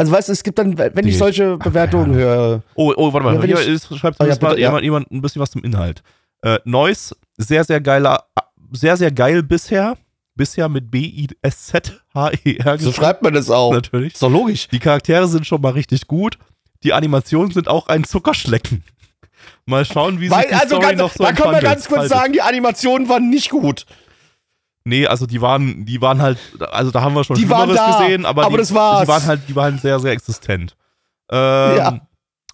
Also weißt du, es gibt dann, wenn ich solche Bewertungen höre, Oh, oh, warte mal. Ja, wenn Hier ich- schreibt Oh, ja, bitte, jemand, jemand ein bisschen was zum Inhalt. Äh, Noise, sehr, sehr geiler, sehr, sehr geil bisher. Bisher mit B-I-S-Z-H-E-R so schreibt man das auch. natürlich. Ist doch logisch. Die Charaktere sind schon mal richtig gut. die Animationen sind auch ein Zuckerschlecken. Mal schauen, wie sich Weil, die also Story ganz, noch so da können wir ganz kurz Also, sagen, die Animationen waren nicht gut. Nee, also die waren, die waren halt, also da haben wir schon Die Schlimmeres da, gesehen, aber, aber die, das war's. die waren halt, die waren sehr, sehr existent. Ähm, Ja.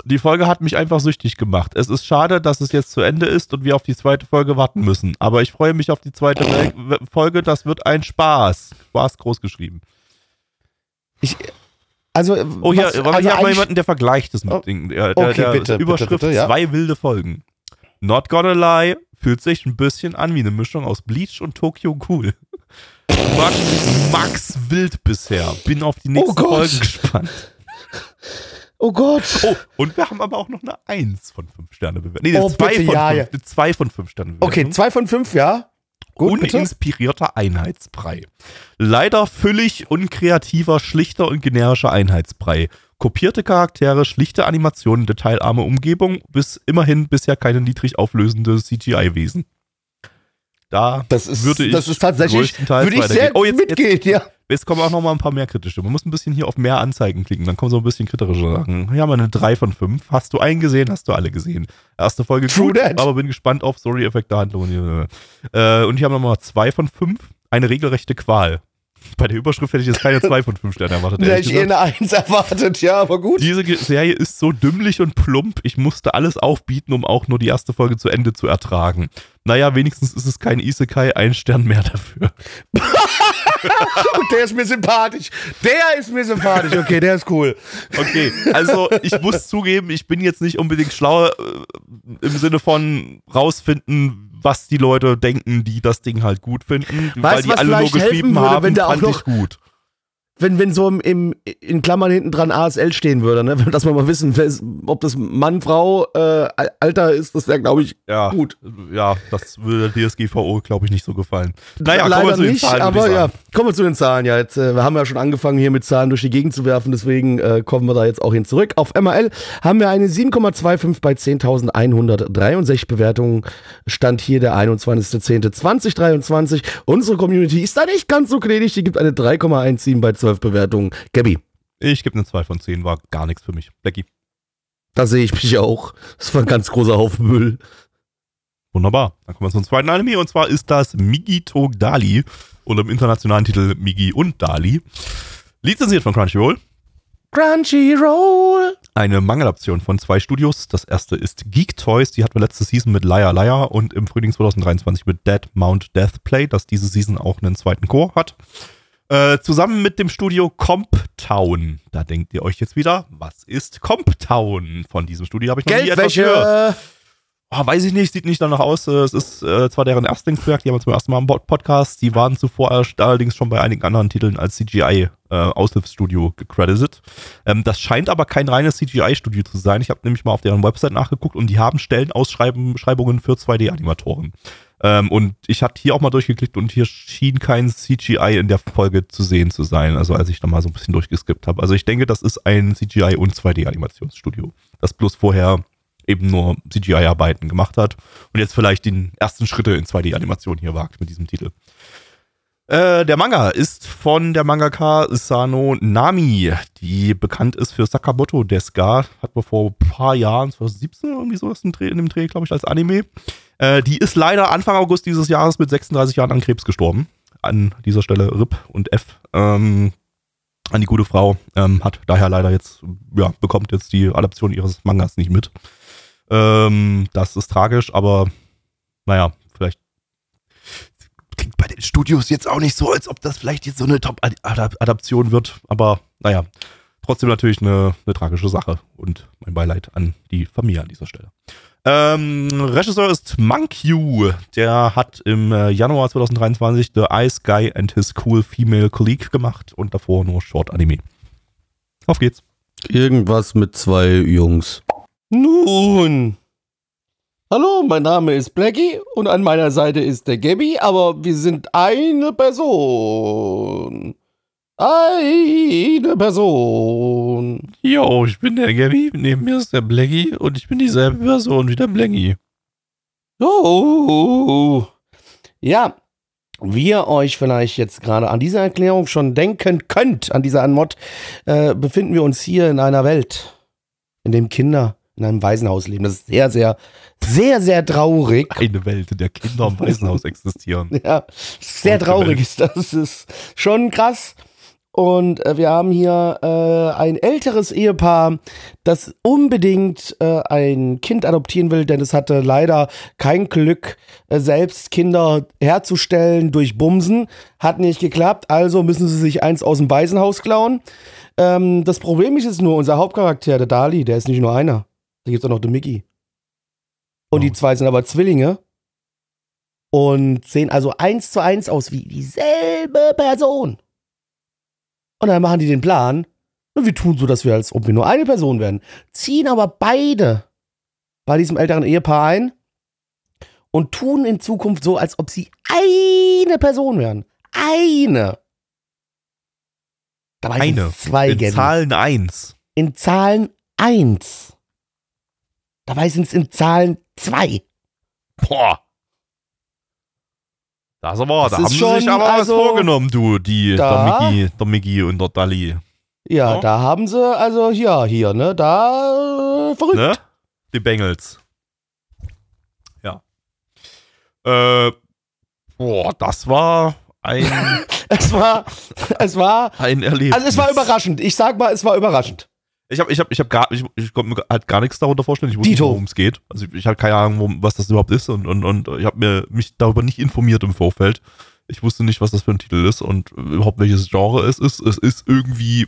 Die Folge hat mich einfach süchtig gemacht. Es ist schade, dass es jetzt zu Ende ist und wir auf die zweite Folge warten müssen. Aber ich freue mich auf die zweite Folge. Das wird ein Spaß. Spaß groß geschrieben. Ich, also, Oh, hier, was- aber also hier haben wir eigentlich- jemanden, der vergleicht es mit Oh. Dingen. Der, Okay, der, der bitte, Überschrift bitte, bitte, ja. zwei wilde Folgen. Not gonna lie, fühlt sich ein bisschen an wie eine Mischung aus Bleach und Tokyo Cool. Max, Max wild bisher. Bin auf die nächsten Gott. Folgen gespannt. Oh Gott. Oh, und wir haben aber auch noch eine 1 von 5 Sterne bewertet. Nee, eine Oh, 2 bitte, von ja, 5, ja. 2 von 5 Sterne bewertung. Okay, zwei von fünf, ja. Gut, bitte. Uninspirierter Einheitsbrei. Leider füllig, unkreativer, schlichter und generischer Einheitsbrei. Kopierte Charaktere, schlichte Animationen, detailarme Umgebung, bis immerhin bisher keine niedrig auflösende CGI-Wesen. Da Das ist, würde ich das ist tatsächlich, würde ich sehr Oh, jetzt- mitgehen, ja. Jetzt kommen auch noch mal ein paar mehr kritische. Man muss ein bisschen hier auf mehr Anzeigen klicken, dann kommen so ein bisschen kritische Sachen. Hier haben wir eine 3 von 5. Hast du einen gesehen, hast du alle gesehen. Erste Folge True gut, that. aber bin gespannt auf Story-Effekte, Handlungen. Äh, und hier haben wir nochmal 2 von 5. Eine regelrechte Qual. Bei der Überschrift hätte ich jetzt keine 2 von 5 Sternen erwartet. Hätte ich eher eine Eins erwartet, ja, aber gut. Diese Serie ist so dümmlich und plump, ich musste alles aufbieten, um auch nur die erste Folge zu Ende zu ertragen. Naja, wenigstens ist es kein Isekai, ein Stern mehr dafür. Und der ist mir sympathisch. Der ist mir sympathisch. Okay, der ist cool. Okay, also ich muss zugeben, ich bin jetzt nicht unbedingt schlauer äh, im Sinne von rausfinden, was die Leute denken, die das Ding halt gut finden, weil Weißt du, die alle nur geschrieben würde, haben, wenn da auch fand noch- ich gut. Wenn, wenn so im, im, in Klammern hinten dran ASL stehen würde, ne? dass wir mal wissen, ob das Mann, Frau, äh, Alter ist, das wäre, glaube ich, Ja, gut. ja, das würde der DSGVO, glaube ich, nicht so gefallen. Naja, Leider kommen wir zu den nicht, Zahlen, aber ja, kommen wir zu den Zahlen. Ja, jetzt äh, wir haben ja schon angefangen, hier mit Zahlen durch die Gegend zu werfen, deswegen äh, kommen wir da jetzt auch hin zurück. Auf MRL haben wir eine 7,25 bei 10.163 Bewertungen. Stand hier der 21.10.2023. Unsere Community ist da nicht ganz so gnädig, die gibt eine 3,17 bei 12 Bewertungen. Gabby, Ich gebe eine 2 von 10, war gar nichts für mich. Blackie. da sehe ich mich auch. Das war ein ganz großer Haufen Müll. Wunderbar. Dann kommen wir zum zweiten Anime und zwar ist das Migi to Dali und im internationalen Titel Migi und Dali. Lizenziert von Crunchyroll. Crunchyroll. Eine Mangeladaption von zwei Studios. Das erste ist Geek Toys, die hatten wir letzte Season mit Liar Liar und im Frühling 2023 mit Dead Mount Death Play, das diese Season auch einen zweiten Chor hat. Äh, zusammen mit dem Studio Comptown. Da denkt ihr euch jetzt wieder, was ist Comptown? Von diesem Studio habe ich noch nie etwas gehört. Ah, weiß ich nicht, sieht nicht danach aus. Äh, Es ist äh, zwar deren Erstlingsprojekt, die haben wir zum ersten Mal im Pod- Podcast. Die waren zuvor allerdings schon bei einigen anderen Titeln als CGI-Aushilfsstudio gecredited. Ähm, das scheint aber kein reines CGI-Studio zu sein. Ich habe nämlich mal auf deren Website nachgeguckt und die haben Stellenausschreibungen für 2D-Animatoren. Ähm, und ich hatte hier auch mal durchgeklickt und hier schien kein CGI in der Folge zu sehen zu sein. Also als ich da mal so ein bisschen durchgeskippt habe. Also ich denke, das ist ein CGI- und 2D-Animationsstudio. Das bloß vorher eben nur CGI-Arbeiten gemacht hat und jetzt vielleicht den ersten Schritte in 2D-Animation hier wagt mit diesem Titel. Äh, der Manga ist von der Mangaka Sano Nami, die bekannt ist für Sakamoto Deska. Hat man vor ein paar Jahren, 2017 irgendwie so in dem Dreh, glaube ich, als Anime. Äh, die ist leider Anfang August dieses Jahres mit 36 Jahren an Krebs gestorben. An dieser Stelle RIP und F. Ähm, an die gute Frau. Ähm, hat daher leider jetzt, ja, bekommt jetzt die Adaption ihres Mangas nicht mit. Ähm, das ist tragisch, aber naja, klingt bei den Studios jetzt auch nicht so, als ob das vielleicht jetzt so eine Top-Adaption wird. Aber naja, trotzdem natürlich eine, eine tragische Sache und mein Beileid an die Familie an dieser Stelle. Ähm, Regisseur ist Monkyu. Der hat im äh, Januar 2023 The Ice Guy and His Cool Female Colleague gemacht und davor nur Short Anime. Auf geht's. Irgendwas mit zwei Jungs. Nun. Hallo, mein Name ist Blackie und an meiner Seite ist der Gabby, aber wir sind eine Person. Eine Person. Yo, ich bin der Gabby, neben mir ist der Blackie und ich bin dieselbe Person wie der Blackie. Oh. Ja, wie ihr euch vielleicht jetzt gerade an dieser Erklärung schon denken könnt, an dieser Anmod, äh, befinden wir uns hier in einer Welt. in dem Kinder in einem Waisenhaus leben. Das ist sehr, sehr, sehr, sehr traurig. Eine Welt, in der Kinder im Waisenhaus existieren. Ja, sehr traurig ist das. Das ist schon krass. Und äh, wir haben hier äh, ein älteres Ehepaar, das unbedingt äh, ein Kind adoptieren will, denn es hatte leider kein Glück, äh, selbst Kinder herzustellen durch Bumsen. Hat nicht geklappt, also müssen sie sich eins aus dem Waisenhaus klauen. Ähm, das Problem ist jetzt nur, unser Hauptcharakter, der Dali, der ist nicht nur einer. Da gibt es auch noch den Mickey. Und die Oh. zwei sind aber Zwillinge und sehen also eins zu eins aus wie dieselbe Person. Und dann machen die den Plan und wir tun so, dass wir als ob wir nur eine Person werden, ziehen aber beide bei diesem älteren Ehepaar ein und tun in Zukunft so, als ob sie eine Person wären. Eine. Dabei Eine. zwei In. Zahlen 1. in Zahlen eins. Dabei sind es in Zahlen zwei. Boah. Das aber, Das da haben sie schon, sich aber also, was vorgenommen, du, die, da- der Mickey, der Mickey und der Dali. Ja, Ja. da haben sie, also hier, hier, ne, da äh, verrückt. Ne? Die Bengals. Ja. Äh, boah, das war ein, Es war, es war, ein Erlebnis. also es war überraschend. Ich sag mal, es war überraschend. Ich habe ich hab, ich hab gar, ich, ich konnte mir halt gar nichts darunter vorstellen. Ich wusste nicht, Dito. worum es geht. Also ich, ich habe keine Ahnung, worum, was das überhaupt ist und, und, und ich habe mir mich darüber nicht informiert im Vorfeld. Ich wusste nicht, was das für ein Titel ist und überhaupt welches Genre es ist. Es ist irgendwie,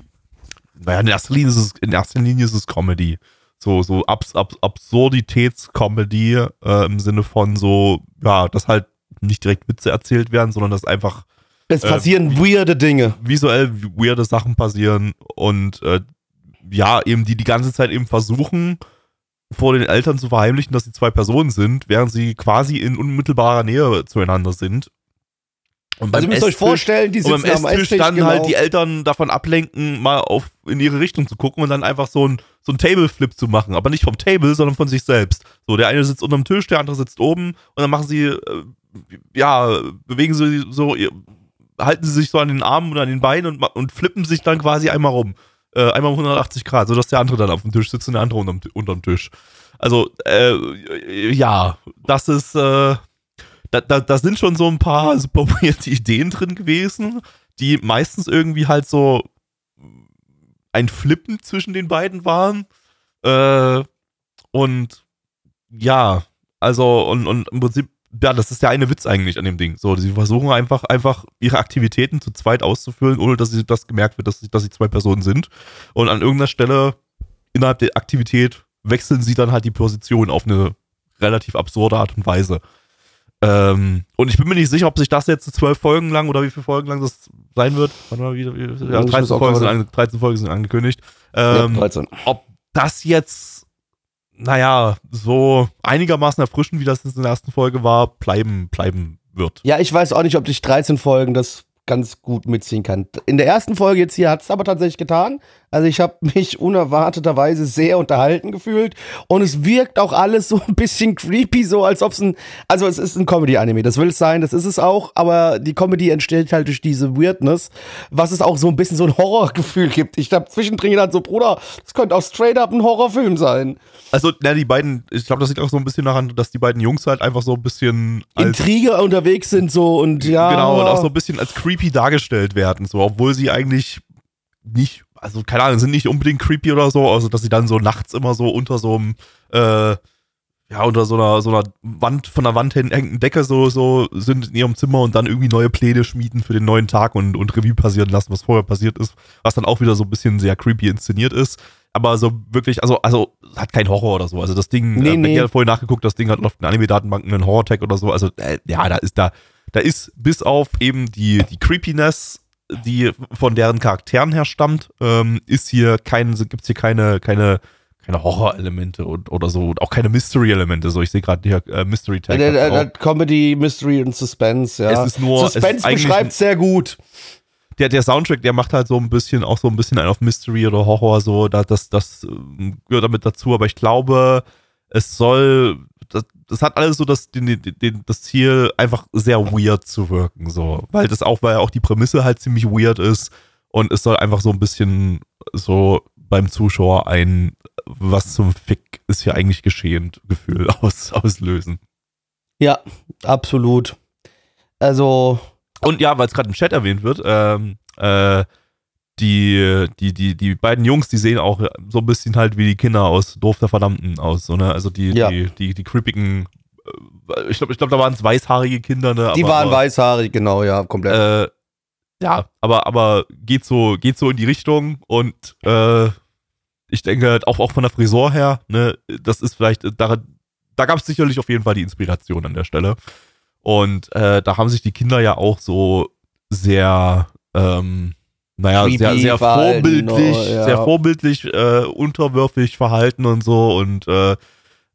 naja, in erster Linie ist es, in erster Linie ist es Comedy. So, so Abs, Abs, Absurditäts-Comedy äh, im Sinne von so, ja, dass halt nicht direkt Witze erzählt werden, sondern dass einfach Es Äh, passieren weirde Dinge. visuell weirde Sachen passieren und äh, ja, eben die die ganze Zeit eben versuchen, vor den Eltern zu verheimlichen, dass sie zwei Personen sind, während sie quasi in unmittelbarer Nähe zueinander sind. Und Also ihr müsst euch Esstisch- vorstellen, die und beim sitzen am Esstisch dann genau. halt die Eltern davon ablenken, mal auf in ihre Richtung zu gucken und dann einfach so ein, so ein Table-Flip zu machen. Aber nicht vom Table, sondern von sich selbst. So, der eine sitzt unterm Tisch, der andere sitzt oben und dann machen sie, äh, ja, bewegen sie so, halten sie sich so an den Armen oder an den Beinen und, und flippen sich dann quasi einmal rum. Äh, einmal um 180 Grad, sodass der andere dann auf dem Tisch sitzt und der andere unterm, unterm Tisch. Also, äh, ja, das ist, äh, da, da, da sind schon so ein paar weirde Ideen drin gewesen, die meistens irgendwie halt so ein Flippen zwischen den beiden waren. Äh, und ja, also, und, und im Prinzip, ja, das ist der eine Witz eigentlich an dem Ding. So, sie versuchen einfach, einfach ihre Aktivitäten zu zweit auszufüllen, ohne dass sie das gemerkt wird, dass sie, dass sie zwei Personen sind. Und an irgendeiner Stelle innerhalb der Aktivität wechseln sie dann halt die Position auf eine relativ absurde Art und Weise. Ähm, und ich bin mir nicht sicher, ob sich das jetzt zwölf Folgen lang oder wie viele Folgen lang das sein wird. Warte mal, wie, wie, ja, Ich muss 13, auch Folgen sind, gerade- ange, 13 Folgen sind angekündigt. ja, Ähm, 13. ob das jetzt, naja, so einigermaßen erfrischend, wie das in der ersten Folge war, bleiben, bleiben wird. Ja, ich weiß auch nicht, ob durch 13 Folgen das ganz gut mitziehen kann. In der ersten Folge jetzt hier hat es aber tatsächlich getan. Also ich habe mich unerwarteterweise sehr unterhalten gefühlt und es wirkt auch alles so ein bisschen creepy, so als ob es ein, also es ist ein Comedy-Anime, das will es sein, das ist es auch, aber die Comedy entsteht halt durch diese Weirdness, was es auch so ein bisschen so ein Horrorgefühl gibt. Ich habe zwischendrin gedacht, so Bruder, das könnte auch straight up ein Horrorfilm sein. Also, na, die beiden, ich glaube, das liegt auch so ein bisschen daran, dass die beiden Jungs halt einfach so ein bisschen als, Intrige unterwegs sind so und ja. genau, und auch so ein bisschen als creepy dargestellt werden, so, obwohl sie eigentlich nicht, also keine Ahnung, sind nicht unbedingt creepy oder so, also dass sie dann so nachts immer so unter so einem, äh, ja, unter so einer, so einer Wand, von der Wand hängenden Decke so, so sind in ihrem Zimmer und dann irgendwie neue Pläne schmieden für den neuen Tag und, und Revue passieren lassen, was vorher passiert ist, was dann auch wieder so ein bisschen sehr creepy inszeniert ist. Aber so wirklich, also, also hat kein Horror oder so. Also das Ding, Nee, äh, nee. ich habe vorhin nachgeguckt, das Ding hat auf den Anime-Datenbanken einen Horror-Tag oder so. Also, äh, ja, da ist da, da ist bis auf eben die, die Creepiness, die von deren Charakteren her stammt, ähm, ist hier kein, gibt's hier keine, keine, keine Horror-Elemente und, oder so, und auch keine Mystery-Elemente. So, ich sehe gerade hier äh, Mystery Tag. Äh, äh, äh, Comedy, Mystery und Suspense, ja. Es ist nur- es Suspense eigentlich beschreibt sehr gut. der, der Soundtrack, der macht halt so ein bisschen, auch so ein bisschen einen auf Mystery oder Horror, so, da, das, das ähm, gehört damit dazu, aber ich glaube, es soll, das, das hat alles so das, den, den, den, das Ziel, einfach sehr weird zu wirken, so, weil das auch, weil auch die Prämisse halt ziemlich weird ist und es soll einfach so ein bisschen so beim Zuschauer ein Was zum Fick ist hier eigentlich geschehen Gefühl aus, auslösen. Ja, absolut. Also. Und ja, weil es gerade im Chat erwähnt wird, ähm, äh, die, die, die, die beiden Jungs, die sehen auch so ein bisschen halt wie die Kinder aus Dorf der Verdammten aus, so, ne? Also die, Ja. die, die, die creepigen, äh, ich glaube, ich glaub, da waren es weißhaarige Kinder, ne? Die aber, waren aber, weißhaarig, genau, ja, komplett. Äh, ja, aber, aber geht so, geht so in die Richtung und äh, ich denke, auch, auch von der Frisur her, ne, das ist vielleicht, da, da gab es sicherlich auf jeden Fall die Inspiration an der Stelle. Und äh, da haben sich die Kinder ja auch so sehr, ähm, naja, sehr, sehr vorbildlich, oh, ja. sehr vorbildlich, äh, unterwürfig verhalten und so und äh, äh,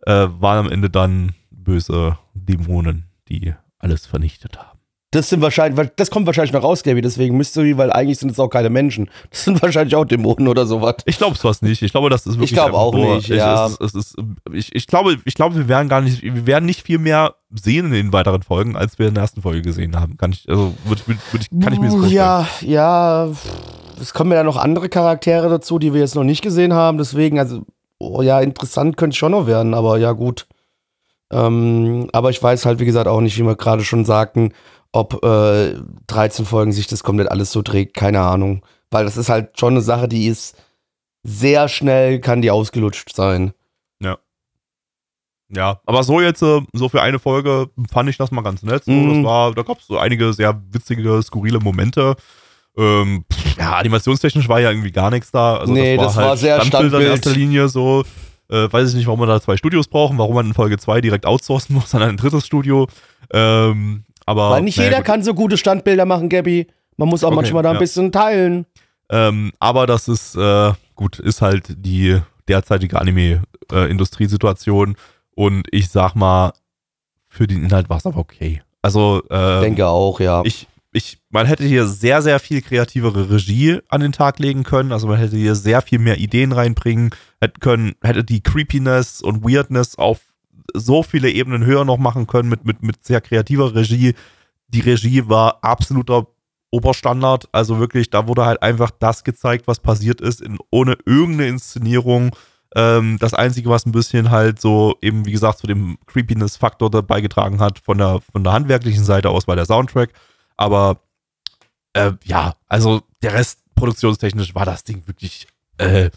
waren am Ende dann böse Dämonen, die alles vernichtet haben. Das sind wahrscheinlich, weil das kommt wahrscheinlich noch raus, Gaby, deswegen Mystery, weil eigentlich sind es auch keine Menschen. Das sind wahrscheinlich auch Dämonen oder sowas. Ich glaube es fast nicht. Ich glaube, das ist wirklich. Ich glaube auch nur- nicht, ich, ja. Es, es ist, ich, ich glaube, ich glaube, wir werden gar nicht, wir werden nicht viel mehr sehen in den weiteren Folgen, als wir in der ersten Folge gesehen haben. Kann ich, also würd, würd, würd kann ich mir das vorstellen. Ja, ja. Es kommen ja noch andere Charaktere dazu, die wir jetzt noch nicht gesehen haben. Deswegen, also, oh ja, interessant könnte es schon noch werden, aber ja, gut. Ähm, aber ich weiß halt, wie gesagt, auch nicht, wie wir gerade schon sagten, ob äh, 13 Folgen sich das komplett alles so trägt. Keine Ahnung. Weil das ist halt schon eine Sache, die ist sehr schnell, kann die ausgelutscht sein. Ja, aber so jetzt, äh, so für eine Folge fand ich das mal ganz nett. So, Mhm. das war, da gab es so einige sehr witzige, skurrile Momente. Ähm, ja, animationstechnisch war ja irgendwie gar nichts da. Also Nee, das war sehr Standbilder in Standbild. erster Linie so. Äh, weiß ich nicht, warum wir da zwei Studios brauchen, warum man in Folge zwei direkt outsourcen muss an ein drittes Studio. Ähm, aber Weil nicht jeder gut. kann so gute Standbilder machen, Gabby. Man muss auch Okay, manchmal da ein ja. bisschen teilen. Ähm, aber das ist, äh, gut, ist halt die derzeitige Anime-Industriesituation. und ich sag mal, für den Inhalt war es aber okay. Also, äh, Denke auch, ja. ich, ich, man hätte hier sehr, sehr viel kreativere Regie an den Tag legen können. Also man hätte hier sehr viel mehr Ideen reinbringen hätte können, hätte die Creepiness und Weirdness auf so viele Ebenen höher noch machen können mit, mit, mit sehr kreativer Regie. Die Regie war absoluter Oberstandard. Also wirklich, da wurde halt einfach das gezeigt, was passiert ist, in, ohne irgendeine Inszenierung. Ähm, das Einzige, was ein bisschen halt so eben, wie gesagt, zu dem Creepiness-Faktor dabei getragen hat von der, von der handwerklichen Seite aus, war der Soundtrack. Aber äh, ja, also der Rest produktionstechnisch war das Ding wirklich äh,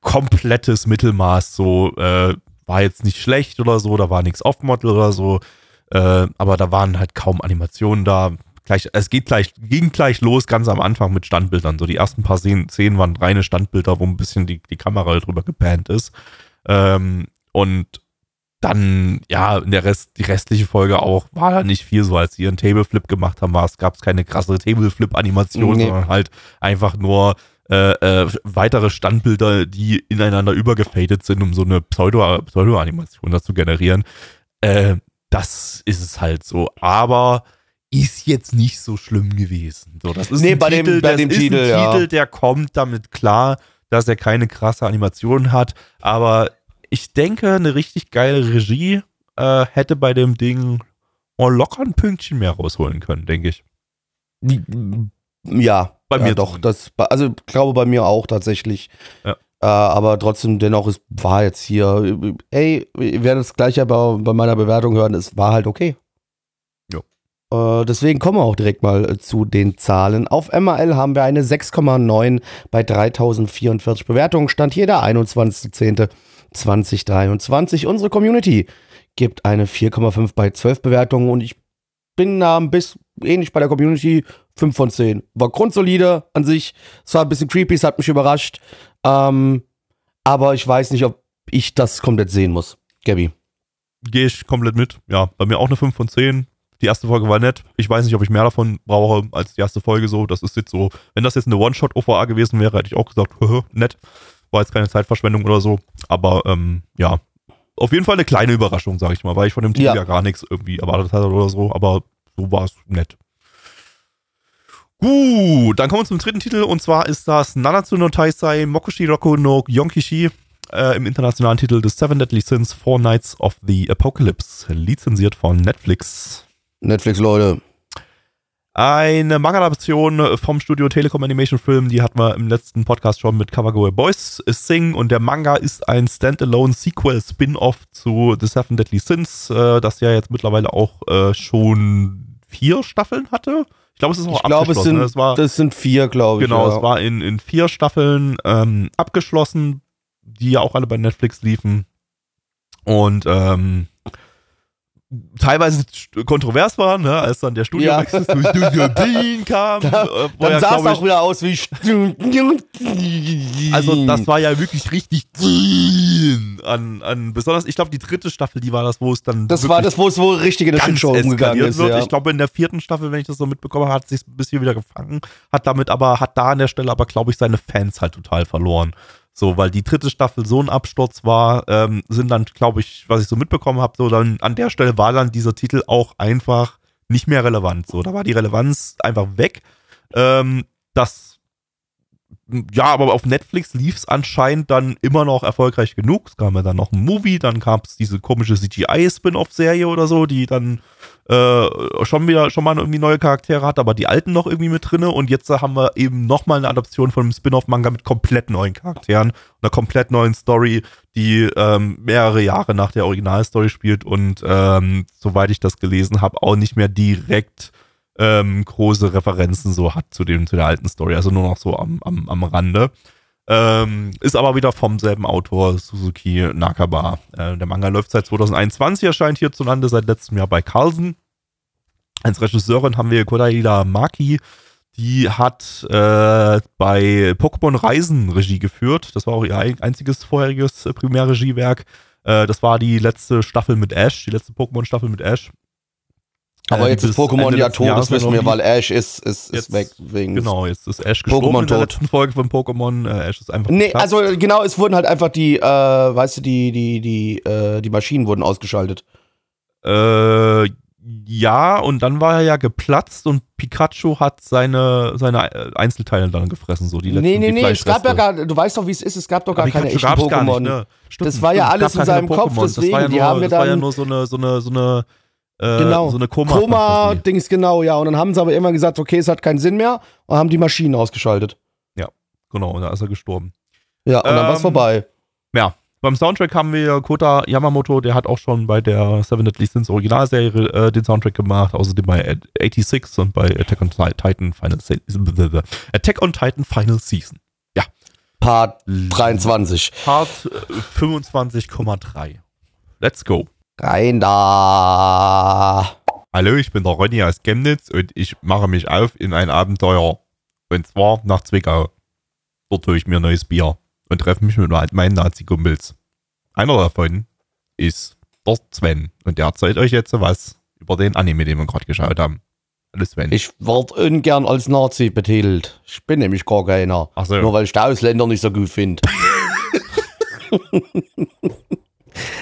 komplettes Mittelmaß. So äh, war jetzt nicht schlecht oder so, da war nichts off-Model oder so, äh, aber da waren halt kaum Animationen da. Gleich, es geht gleich, ging gleich los, ganz am Anfang mit Standbildern. So die ersten paar Szenen, waren reine Standbilder, wo ein bisschen die, die Kamera drüber gepannt ist. Ähm, und dann, ja, in der Rest, die restliche Folge auch, war da nicht viel so, als sie ihren Tableflip gemacht haben, war es, gab es keine krasse Tableflip-Animation, Nee. sondern halt einfach nur äh, äh, weitere Standbilder, die ineinander übergefadet sind, um so eine Pseudo- Pseudo-Animation da zu generieren. Äh, das ist es halt so. Aber ist jetzt nicht so schlimm gewesen. So, das ist Nee, ein bei dem- Titel, bei das dem ist Titel, ein ja. Titel, der kommt damit klar, dass er keine krasse Animation hat. Aber ich denke, eine richtig geile Regie äh, hätte bei dem Ding oh, locker ein Pünktchen mehr rausholen können, denke ich. Ja, Bei ja, mir doch. zumindest. Das, also glaube bei mir auch tatsächlich. Ja. Äh, aber trotzdem, dennoch, es war jetzt hier. Ey, wir werden das gleiche bei, bei meiner Bewertung hören. Es war halt okay. Äh, deswegen kommen wir auch direkt mal äh, zu den Zahlen. Auf MRL haben wir eine 6,9 bei 3044 Bewertungen. Stand hier der 21.10.2023. Unsere Community gibt eine 4,5 bei 12 Bewertungen und ich bin da ein bisschen ähnlich bei der Community. 5 von 10. War grundsolide an sich. Es war ein bisschen creepy, es hat mich überrascht. Ähm, aber ich weiß nicht, ob ich das komplett sehen muss. Gabby. Gehe ich komplett mit. Ja, bei mir auch eine 5 von 10. Die erste Folge war nett. Ich weiß nicht, ob ich mehr davon brauche als die erste Folge so. Das ist jetzt so, wenn das jetzt eine One-Shot-OVA gewesen wäre, hätte ich auch gesagt, "Höhö, nett. War jetzt keine Zeitverschwendung oder so. Aber ähm, ja, auf jeden Fall eine kleine Überraschung, sage ich mal, weil ich von dem Titel Ja. ja. gar nichts irgendwie erwartet hatte oder so. Aber so war es nett. Gut, dann kommen wir zum dritten Titel und zwar ist das Nanatsu no Taisai Mokushi Roku no Yonkishi äh, im internationalen Titel des Seven Deadly Sins Four Nights of the Apocalypse, lizenziert von Netflix. Netflix, Leute. Eine Manga-Adaption vom Studio Telekom Animation Film, die hatten wir im letzten Podcast schon mit Kawagoe Boys Sing und der Manga ist ein Standalone Sequel Spin-off zu The Seven Deadly Sins, äh, das ja jetzt mittlerweile auch äh, schon vier Staffeln hatte. Ich glaube, es ist auch Ich glaube, es abgeschlossen. sind, ne? es war, das sind vier, glaube ich. genau, ja. es war in, in vier Staffeln ähm, abgeschlossen, die ja auch alle bei Netflix liefen. Und ähm, teilweise kontrovers waren, ne, als dann der Studiowechsel zu Studio Bean kam. äh, wo Dann ja, sah es auch wieder aus wie. also das war ja wirklich richtig an, an besonders, ich glaube die dritte Staffel, die war das, wo es dann Das war das, wo es wohl richtig in der Shitshow umgegangen ist. wird. Ja. Ich glaube in der vierten Staffel, wenn ich das so mitbekommen habe, hat sich bis hier wieder gefangen, hat damit aber, hat da an der Stelle aber, glaube ich, seine Fans halt total verloren. So, weil die dritte Staffel so ein Absturz war, ähm, sind dann, glaube ich, was ich so mitbekommen habe, so dann an der Stelle war dann dieser Titel auch einfach nicht mehr relevant. So, da war die Relevanz einfach weg. Ähm, das ja, aber auf Netflix lief es anscheinend dann immer noch erfolgreich genug. Es kam ja dann noch ein Movie, dann gab es diese komische CGI-Spin-Off-Serie oder so, die dann äh, schon wieder schon mal irgendwie neue Charaktere hat, aber die alten noch irgendwie mit drinne. Und jetzt haben wir eben nochmal eine Adaption von einem Spin-Off-Manga mit komplett neuen Charakteren, einer komplett neuen Story, die ähm, mehrere Jahre nach der Originalstory spielt und ähm, soweit ich das gelesen habe, auch nicht mehr direkt ähm, große Referenzen so hat zu, dem, zu der alten Story, also nur noch so am, am, am Rande. Ähm, ist aber wieder vom selben Autor, Suzuki Nakaba. Äh, der Manga läuft seit 2021, erscheint hierzulande seit letztem Jahr bei Carlsen. Als Regisseurin haben wir Kodaira Maki. Die hat äh, bei Pokémon Reisen Regie geführt. Das war auch ihr ein- einziges vorheriges äh, Primärregiewerk. Äh, das war die letzte Staffel mit Ash, die letzte Pokémon-Staffel mit Ash. Aber Äh, jetzt die ist Pokémon ja tot, das wissen wir, weil Ash ist, ist, ist weg. Wegen Genau, jetzt ist Ash gestorben Pokémon in der tot. letzten Folge von Pokémon. Äh, Ash ist einfach Nee, geplatzt. also genau, es wurden halt einfach die, äh, weißt du, die, die, die, äh, die Maschinen wurden ausgeschaltet. Äh, ja, und dann war er ja geplatzt und Pikachu hat seine, seine äh, Einzelteile dann gefressen, so die letzten nee, nee, die nee, es gab ja gar, du weißt doch, wie es ist, es gab doch gar Aber keine Pikachu echten Pokémon. nicht, ne? Stimmt, Das war ja stimmt, es alles in seinem Kopf, Pokémon. das war deswegen, ja die nur, haben ja das war ja dann- nur so eine, so eine, so eine, äh, Genau. so eine Koma. Koma-Dings, genau, ja. Und dann haben sie aber immer gesagt, okay, es hat keinen Sinn mehr und haben die Maschinen ausgeschaltet. Genau, und da ist er gestorben. Ja, und dann war's Ähm, vorbei. Ja, beim Soundtrack haben wir Kota Yamamoto, der hat auch schon bei der Seven Deadly Sins Originalserie äh, den Soundtrack gemacht, außerdem bei 86 und bei Attack on Titan Final Se Attack on Titan Final Season. Part 23. Part äh, 25,3. Let's go. Rein da. Hallo, ich bin der Ronny aus Chemnitz und ich mache mich auf in ein Abenteuer. Und zwar nach Zwickau. Dort hole ich mir neues Bier und treffe mich mit meinen Nazi-Kumpels. Einer davon ist der Sven. Und der erzählt euch jetzt was über den Anime, den wir gerade geschaut haben. Hallo Sven. Ich werd ungern als Nazi betitelt. Ich bin nämlich gar keiner. Ach so. Nur weil ich die Ausländer nicht so gut finde.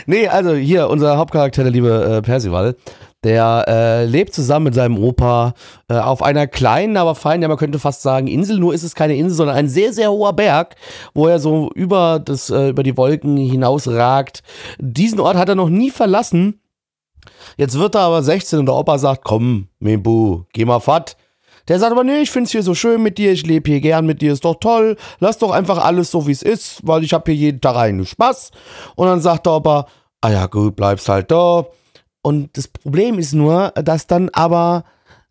nee, also hier, unser Hauptcharakter, der liebe äh, Percival, der äh, lebt zusammen mit seinem Opa äh, auf einer kleinen, aber feinen, ja man könnte fast sagen Insel, nur ist es keine Insel, sondern ein sehr, sehr hoher Berg, wo er so über, das, äh, über die Wolken hinaus ragt. Diesen Ort hat er noch nie verlassen. Jetzt wird er aber 16 und der Opa sagt, komm, Mebu, geh mal fort. Der sagt aber, nee, ich find's hier so schön mit dir, ich lebe hier gern mit dir, ist doch toll. Lass doch einfach alles so, wie es ist, weil ich habe hier jeden Tag einen Spaß. Und dann sagt der Opa, ah ja gut, bleibst halt da. Und das Problem ist nur, dass dann aber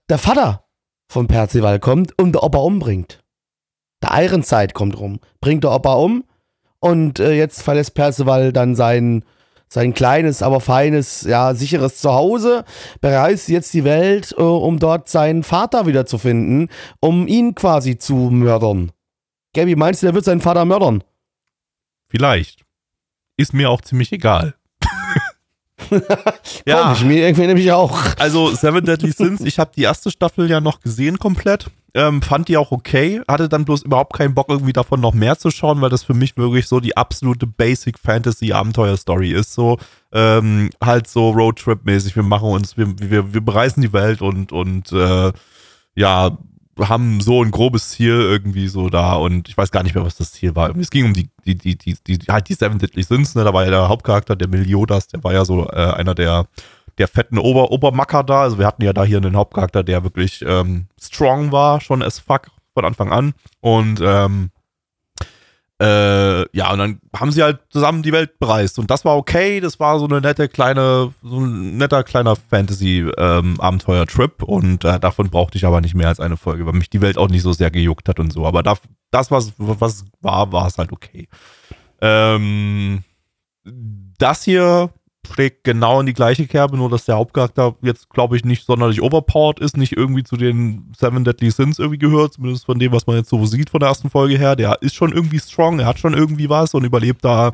der Vater von Percival kommt und der Opa umbringt. Der Ironside kommt rum, bringt der Opa um und äh, jetzt verlässt Percival dann sein, sein kleines, aber feines, ja, sicheres Zuhause, bereist jetzt die Welt, äh, um dort seinen Vater wiederzufinden, um ihn quasi zu mördern. Gabby, meinst du, der wird seinen Vater mördern? Vielleicht. Ist mir auch ziemlich egal. Komisch, mir irgendwie nämlich auch. Also Seven Deadly Sins, ich habe die erste Staffel ja noch gesehen komplett. Ähm, fand die auch okay, hatte dann bloß überhaupt keinen Bock irgendwie davon noch mehr zu schauen, weil das für mich wirklich so die absolute Basic Fantasy Abenteuer Story ist. So ähm, halt so Roadtrip mäßig. Wir machen uns, wir, wir, wir bereisen die Welt und und äh, ja haben so ein grobes Ziel irgendwie so da und ich weiß gar nicht mehr, was das Ziel war. Es ging um die, die, die, die, die halt die Seven Deadly Sins, ne? Da war ja der Hauptcharakter, der Meliodas, der war ja so äh, einer der der fetten Ober Obermacker da. Also wir hatten ja da hier einen Hauptcharakter, der wirklich ähm, strong war, schon as fuck von Anfang an. Und ähm, äh, ja, und dann haben sie halt zusammen die Welt bereist. Und das war okay. Das war so eine nette kleine, so ein netter kleiner Fantasy-Abenteuer-Trip. Ähm, und äh, davon brauchte ich aber nicht mehr als eine Folge, weil mich die Welt auch nicht so sehr gejuckt hat und so. Aber das, das was, was war, war es halt okay. Ähm, das hier schlägt genau in die gleiche Kerbe, nur dass der Hauptcharakter jetzt, glaube ich, nicht sonderlich overpowered ist, nicht irgendwie zu den Seven Deadly Sins irgendwie gehört, zumindest von dem, was man jetzt so sieht von der ersten Folge her. Der ist schon irgendwie strong, er hat schon irgendwie was und überlebt da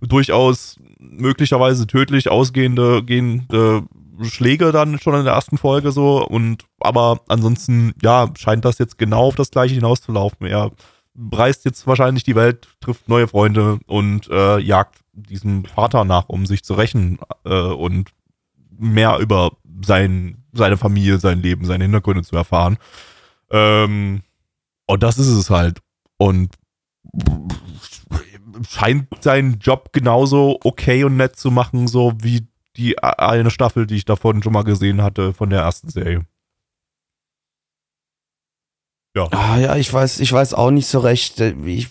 durchaus möglicherweise tödlich ausgehende gehende Schläge dann schon in der ersten Folge so und aber ansonsten, ja, scheint das jetzt genau auf das gleiche hinauszulaufen. Er reist jetzt wahrscheinlich die Welt, trifft neue Freunde und äh, jagt diesem Vater nach, um sich zu rächen äh, und mehr über sein, seine Familie, sein Leben, seine Hintergründe zu erfahren. Ähm, und das ist es halt. Und scheint seinen Job genauso okay und nett zu machen, so wie die eine Staffel, die ich davon schon mal gesehen hatte, von der ersten Serie. Ja. Ah, ja, ich weiß, ich weiß auch nicht so recht. Ich,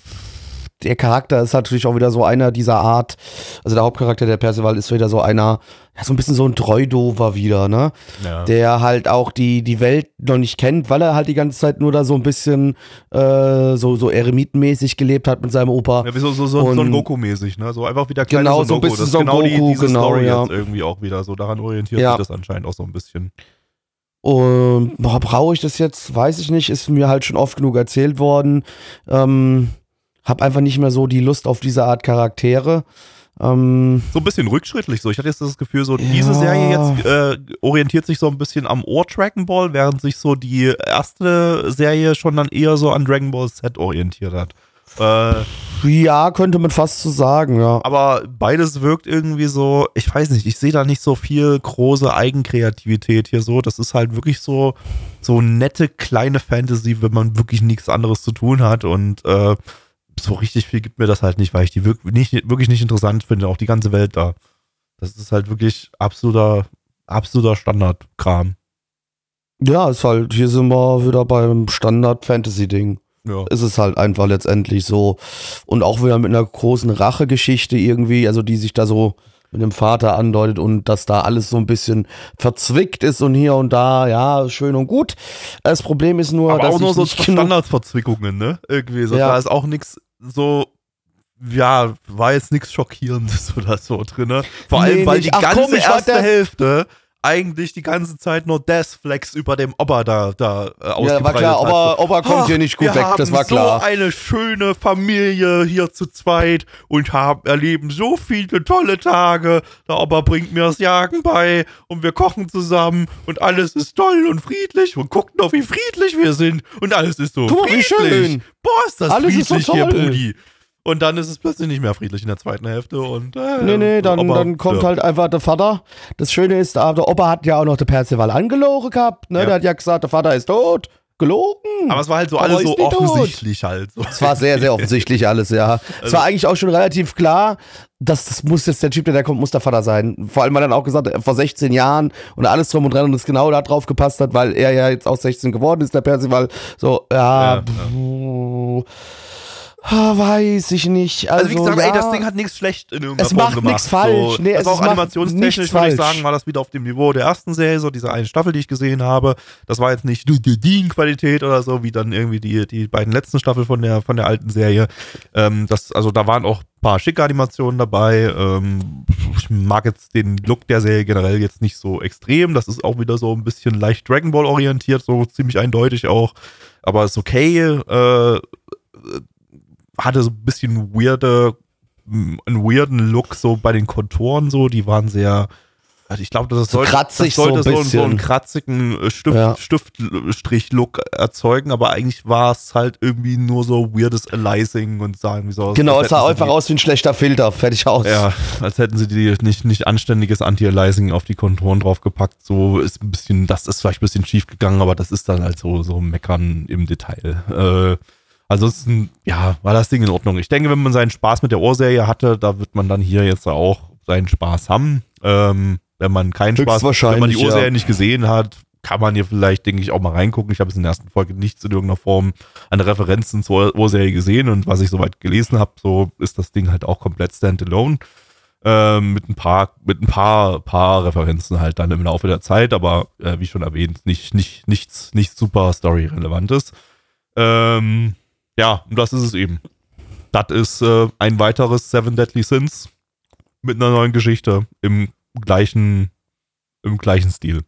der Charakter ist natürlich auch wieder so einer dieser Art, also der Hauptcharakter der Percival ist wieder so einer, ja, so ein bisschen so ein Treudover wieder, ne? Ja. Der halt auch die, die Welt noch nicht kennt, weil er halt die ganze Zeit nur da so ein bisschen äh, so, so eremitenmäßig gelebt hat mit seinem Opa. Ja, wie so, so, so, Und, so ein Goku-mäßig, ne? So einfach wieder kleiner Genau, so ein bisschen das so ein genau Goku, die, genau, Story ja. jetzt irgendwie auch wieder so, daran orientiert ja. sich das anscheinend auch so ein bisschen. Und brauche ich das jetzt? Weiß ich nicht. Ist mir halt schon oft genug erzählt worden. Ähm, hab einfach nicht mehr so die Lust auf diese Art Charaktere. Ähm, so ein bisschen rückschrittlich so. Ich hatte jetzt das Gefühl, so ja. diese Serie jetzt äh, orientiert sich so ein bisschen am Ohr Dragon Ball, während sich so die erste Serie schon dann eher so an Dragon Ball Z orientiert hat. Äh, ja, könnte man fast so sagen, ja. Aber beides wirkt irgendwie so, ich weiß nicht, ich sehe da nicht so viel große Eigenkreativität hier so. Das ist halt wirklich so, so nette kleine Fantasy, wenn man wirklich nichts anderes zu tun hat und äh, so richtig viel gibt mir das halt nicht, weil ich die wirklich nicht, wirklich nicht interessant finde, auch die ganze Welt da. Das ist halt wirklich absoluter, absoluter Standardkram. Ja, ist halt, hier sind wir wieder beim Standard-Fantasy-Ding. Ja. Ist es halt einfach letztendlich so. Und auch wieder mit einer großen Rachegeschichte irgendwie, also die sich da so mit dem Vater andeutet und dass da alles so ein bisschen verzwickt ist und hier und da, ja, schön und gut. Das Problem ist nur, Aber dass auch nur so Standardverzwickungen, ne? Irgendwie so. Ja. Da ist auch nichts so ja, war jetzt nichts Schockierendes oder so drin. Ne? Vor allem, nee, weil nicht. die Ach, ganze komm, erste Hälfte eigentlich die ganze Zeit nur Deathflex über dem Opa da, da äh, Ja, war klar, Opa, Opa kommt Ach, hier nicht gut weg, das war klar. so eine schöne Familie hier zu zweit und haben, erleben so viele tolle Tage. Der Opa bringt mir das Jagen bei und wir kochen zusammen und alles ist toll und friedlich und guckt noch, wie friedlich wir sind und alles ist so Guck friedlich. Schön. Boah, ist das alles friedlich ist so hier, Brudi. Und dann ist es plötzlich nicht mehr friedlich in der zweiten Hälfte. Und, äh, nee, nee, dann, Opa, dann kommt ja. halt einfach der Vater. Das Schöne ist, der Opa hat ja auch noch der Percival angelogen gehabt. Ne? Ja. Der hat ja gesagt, der Vater ist tot. Gelogen. Aber es war halt so alles so offensichtlich tot. halt. So. Es war sehr, sehr offensichtlich alles, ja. Also, es war eigentlich auch schon relativ klar, dass das muss jetzt der Typ, der da kommt, muss der Vater sein. Vor allem, weil er dann auch gesagt hat, vor 16 Jahren und alles drum und dran und es genau da drauf gepasst hat, weil er ja jetzt auch 16 geworden ist, der Percival. So, ja. ja, ja. Weiß ich nicht. Also, also wie gesagt, ja, ey, das Ding hat nichts schlecht in irgendeiner es Form gemacht. Es macht nichts falsch. So, nee, also auch animationstechnisch würde ich sagen, war das wieder auf dem Niveau der ersten Serie, so diese eine Staffel, die ich gesehen habe. Das war jetzt nicht die, Qualität oder so, wie dann irgendwie die, die beiden letzten Staffeln von der, von der alten Serie. Ähm, das, also da waren auch ein paar schicke Animationen dabei. Ähm, ich mag jetzt den Look der Serie generell jetzt nicht so extrem. Das ist auch wieder so ein bisschen leicht Dragon Ball orientiert, so ziemlich eindeutig auch. Aber ist okay. Äh, hatte so ein bisschen weirde, einen weirden Look so bei den Konturen so, die waren sehr, also ich glaube, das sollte, kratzig das sollte so, ein so, einen kratzigen äh, Stift, ja. Stiftstrich-Look erzeugen, aber eigentlich war es halt irgendwie nur so weirdes Aliasing und sagen, wie so Genau, es sah einfach aus wie ein schlechter Filter, fertig aus. Ja, als hätten sie die nicht, nicht anständiges Anti-Aliasing auf die Konturen draufgepackt. So ist ein bisschen, das ist vielleicht ein bisschen schief gegangen, aber das ist dann halt so, so Meckern im Detail. Äh, Ansonsten, ja, war das Ding in Ordnung. Ich denke, wenn man seinen Spaß mit der Ohrserie hatte, da wird man dann hier jetzt auch seinen Spaß haben. Ähm, wenn man keinen Spaß, wenn man die Urserie ja. nicht gesehen hat, kann man hier vielleicht, denke ich, auch mal reingucken. Ich habe es in der ersten Folge nichts in irgendeiner Form an Referenzen zur Urserie gesehen und was ich soweit gelesen habe, so ist das Ding halt auch komplett standalone. Ähm, mit ein paar, mit ein paar, paar Referenzen halt dann im Laufe der Zeit, aber äh, wie schon erwähnt, nicht, nicht, nichts, nichts super Story-relevantes. Ähm, ja, und das ist es eben. Das ist äh, ein weiteres Seven Deadly Sins mit einer neuen Geschichte im gleichen, im gleichen Stil.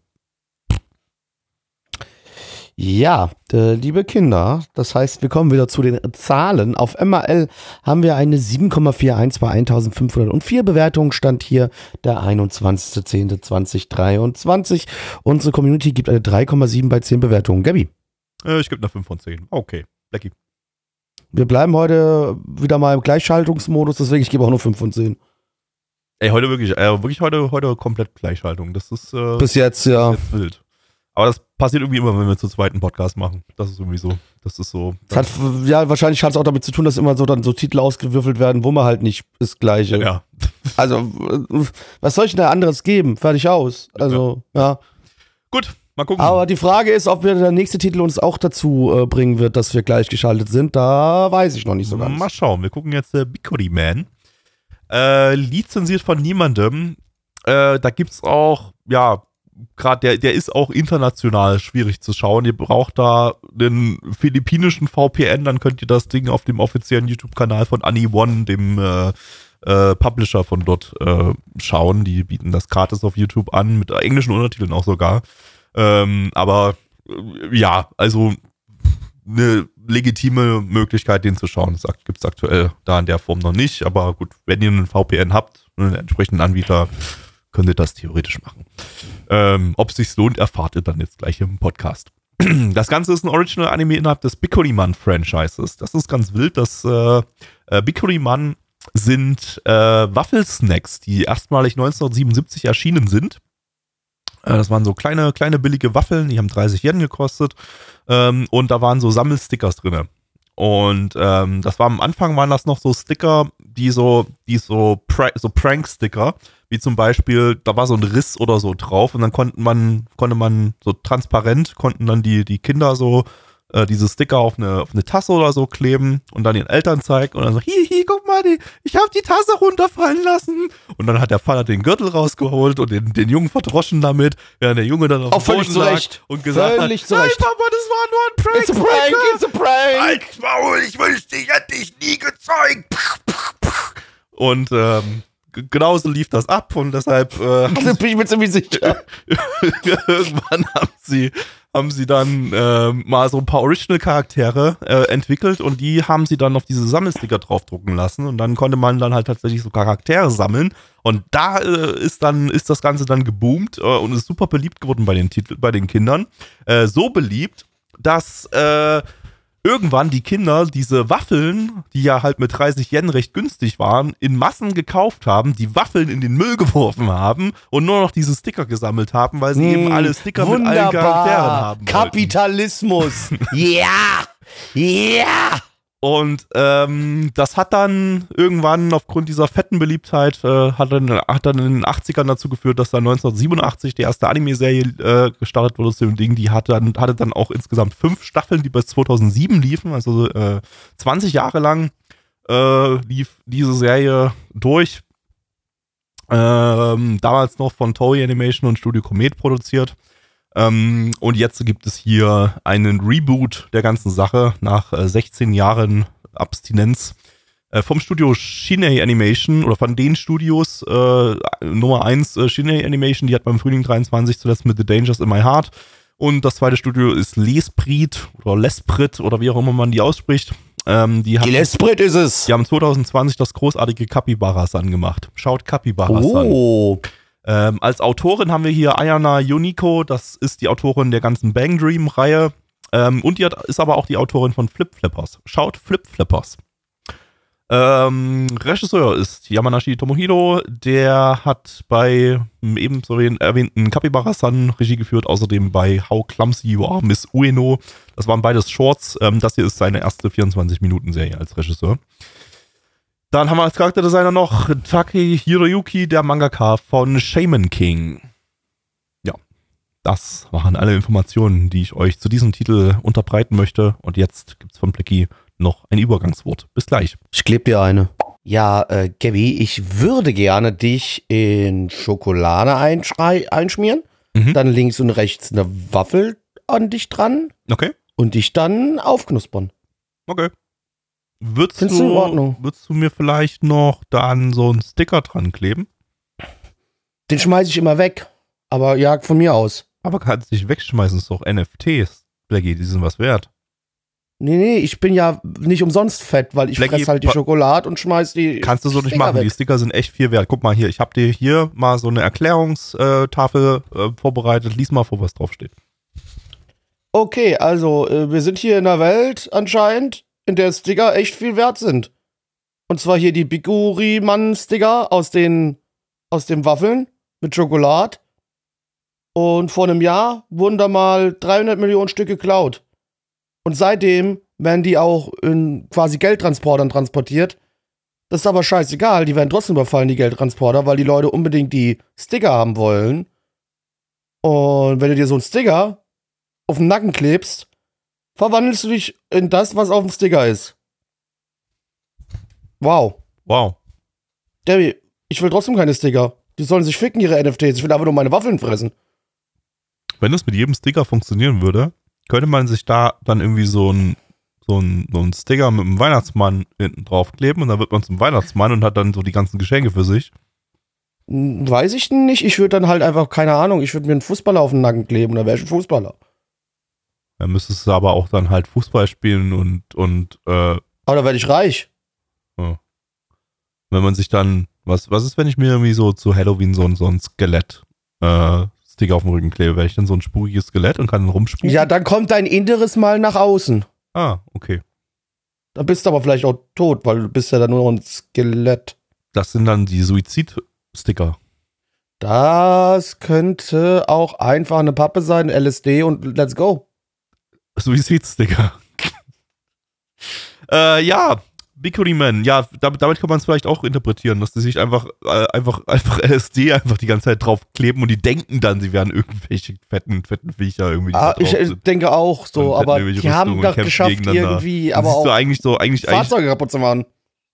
Ja, äh, liebe Kinder, das heißt, wir kommen wieder zu den Zahlen. Auf MAL haben wir eine 7,41 bei 1504 Bewertungen, stand hier der 21.10.2023. Unsere Community gibt eine 3,7 bei 10 Bewertungen. Gabi, Äh, ich gebe eine 5 von 10. Okay, Blackie. Wir bleiben heute wieder mal im Gleichschaltungsmodus, deswegen ich gebe auch nur 5 von 10. Ey, heute wirklich, äh, wirklich heute, heute komplett Gleichschaltung. Das ist, äh, Bis jetzt, ja. jetzt wild. Aber das passiert irgendwie immer, wenn wir zu zweiten Podcast machen. Das ist irgendwie so. Das ist so. Es hat, ja, wahrscheinlich hat es auch damit zu tun, dass immer so dann so Titel ausgewürfelt werden, wo man halt nicht das Gleiche. ja. Also, äh, was soll ich denn da anderes geben? Fertig aus. Also, ja. Gut, mal gucken. Aber die Frage ist, ob wir der nächste Titel uns auch dazu äh, bringen wird, dass wir gleichgeschaltet sind. Da weiß ich noch nicht so ganz. Mal schauen. Wir gucken jetzt äh, Bicody Man. Äh, lizenziert von niemandem. Äh, da gibt's auch, ja, gerade der, der ist auch international schwierig zu schauen. Ihr braucht da den philippinischen VPN, dann könnt ihr das Ding auf dem offiziellen YouTube-Kanal von Annie One, dem äh, äh, Publisher von dort, äh, schauen. Die bieten das gratis auf YouTube an, mit englischen Untertiteln auch sogar. Ähm, aber äh, ja, also eine legitime Möglichkeit, den zu schauen. Gibt es aktuell da in der Form noch nicht. Aber gut, wenn ihr einen VPN habt, einen entsprechenden Anbieter, könnt ihr das theoretisch machen. Ähm, Ob es sich lohnt, erfahrt ihr dann jetzt gleich im Podcast. Das Ganze ist ein Original-Anime innerhalb des Bikkuriman-Franchises. Das ist ganz wild. Das äh, äh, Bikuriman sind äh, Waffelsnacks, die erstmalig 1977 erschienen sind. Äh, das waren so kleine, kleine billige Waffeln, die haben 30 Yen gekostet. Ähm, und da waren so Sammelstickers drinne. Und ähm, das war am Anfang waren das noch so Sticker, die so, die so, pra so Prank-Sticker, wie zum Beispiel, da war so ein Riss oder so drauf und dann konnten man, konnte man so transparent, konnten dann die, die Kinder so äh, diese Sticker auf eine, auf eine Tasse oder so kleben und dann den Eltern zeigen und dann so, hi, hi, guck mal, die, ich habe die Tasse runterfallen lassen. Und dann hat der Vater den Gürtel rausgeholt und den, den Jungen verdroschen damit, während der Junge dann auf Auch dem Boden lag Recht. und gesagt Völlig hat, zu Recht. Nein, Papa, das war nur ein Prank. It's a prank, it's a prank. Halt Maul, ich wünschte, ich hätte dich nie gezeigt. Und ähm, genauso lief das ab und deshalb äh, Da bin ich mir ziemlich sicher. irgendwann haben sie, haben sie dann ähm, mal so ein paar Original-Charaktere äh, entwickelt und die haben sie dann auf diese Sammelsticker draufdrucken lassen und dann konnte man dann halt tatsächlich so Charaktere sammeln und da äh, ist dann ist das Ganze dann geboomt äh, und ist super beliebt geworden bei den Titel, bei den Kindern. Äh, so beliebt, dass äh, irgendwann die Kinder diese Waffeln, die ja halt mit 30 Yen recht günstig waren, in Massen gekauft haben, die Waffeln in den Müll geworfen haben und nur noch diese Sticker gesammelt haben, weil sie eben alle Sticker mit allen Charakteren haben wollten. Kapitalismus. Ja. Ja. Und ähm, das hat dann irgendwann aufgrund dieser fetten Beliebtheit, äh, hat, dann, hat dann in den 80ern dazu geführt, dass dann 1987 die erste Anime-Serie äh, gestartet wurde zu dem Ding. Die hatte dann, hatte dann auch insgesamt fünf Staffeln, die bis 2007 liefen, also äh, 20 Jahre lang äh, lief diese Serie durch. Ähm, damals noch von Toei Animation und Studio Comet produziert. Ähm, und jetzt gibt es hier einen Reboot der ganzen Sache nach äh, 16 Jahren Abstinenz äh, vom Studio Shinei Animation oder von den Studios äh, Nummer 1 äh, Shinei Animation, die hat beim Frühling 23 zuletzt mit The Dangers in My Heart und das zweite Studio ist L'Esprit oder L'Esprit oder wie auch immer man die ausspricht. Ähm, die, haben, Die Esprit ist es. die haben 2020 das großartige Capybaras-San gemacht. Schaut Capybaras an. Ähm, als Autorin haben wir hier Ayana Yuniko, das ist die Autorin der ganzen Bang Dream-Reihe. Ähm, und die hat, ist aber auch die Autorin von Flip Flippers. Schaut Flip Flippers. Ähm, Regisseur ist Yamanashi Tomohiro, der hat bei dem ebenso erwähnten Capybara-San Regie geführt, außerdem bei How Clumsy You Are, Miss Ueno. Das waren beides Shorts. Ähm, das hier ist seine erste 24-Minuten-Serie als Regisseur. Dann haben wir als Charakterdesigner noch Taki Hiroyuki, der Mangaka von Shaman King. Ja, das waren alle Informationen, die ich euch zu diesem Titel unterbreiten möchte. Und jetzt gibt's von Blicky noch ein Übergangswort. Bis gleich. Ich kleb dir eine. Ja, äh, Gabby, ich würde gerne dich in Schokolade einschrei- einschmieren. Mhm. Dann links und rechts eine Waffel an dich dran Okay, und dich dann aufknuspern. okay. Würdest Findest du in Ordnung? Würdest du mir vielleicht noch dann so einen Sticker dran kleben? Den schmeiße ich immer weg. Aber ja, von mir aus. Aber kannst dich wegschmeißen, ist doch NFTs. Blackie, die sind was wert. Nee, nee, ich bin ja nicht umsonst fett, weil ich Blackie, fress halt die Schokolade und schmeiß die. Kannst du so nicht Sticker machen. weg. Die Sticker sind echt viel wert. Guck mal hier, ich habe dir hier mal so eine Erklärungstafel äh, vorbereitet. Lies mal vor, was draufsteht. Okay, also äh, wir sind hier in einer Welt anscheinend, in der Sticker echt viel wert sind. Und zwar hier die Biguri-Mann-Sticker aus den aus den Waffeln mit Schokolade. Und vor einem Jahr wurden da mal 300 Millionen Stück geklaut. Und seitdem werden die auch in quasi Geldtransportern transportiert. Das ist aber scheißegal, die werden trotzdem überfallen, die Geldtransporter, weil die Leute unbedingt die Sticker haben wollen. Und wenn du dir so einen Sticker auf den Nacken klebst, verwandelst du dich in das, was auf dem Sticker ist. Wow. Wow. Debbie, ich will trotzdem keine Sticker. Die sollen sich ficken, ihre NFTs. Ich will einfach nur meine Waffeln fressen. Wenn das mit jedem Sticker funktionieren würde, könnte man sich da dann irgendwie so ein so ein, so ein Sticker mit einem Weihnachtsmann hinten draufkleben und dann wird man zum Weihnachtsmann und hat dann so die ganzen Geschenke für sich. Hm, Weiß ich nicht. Ich würde dann halt einfach, keine Ahnung, ich würde mir einen Fußballer auf den Nacken kleben. Dann wäre ich ein Fußballer. Dann müsstest du aber auch dann halt Fußball spielen und, und äh, Aber dann werde ich reich. wenn man sich dann, was, was ist, wenn ich mir irgendwie so zu Halloween so, ein- so ein Skelett äh, auf den Rücken klebe? Wäre ich dann so ein spukiges Skelett und kann dann rumspuken? Ja, dann kommt dein Inneres mal nach außen. Ah, okay. Dann bist du aber vielleicht auch tot, weil du bist ja dann nur noch ein Skelett. Das sind dann die Suizid-Sticker. Das könnte auch einfach eine Pappe sein, LSD und let's go. Suizid-Sticker. äh, ja, Bikuri Man, ja, damit, damit kann man es vielleicht auch interpretieren, dass die sich einfach, äh, einfach, einfach LSD einfach die ganze Zeit draufkleben und die denken dann, sie wären irgendwelche fetten, fetten Viecher irgendwie. Ah, ich äh, sind. denke auch so, aber die haben Rüstungen und kämpfen geschafft, irgendwie, aber auch du eigentlich so, eigentlich, eigentlich Fahrzeuge kaputt zu machen.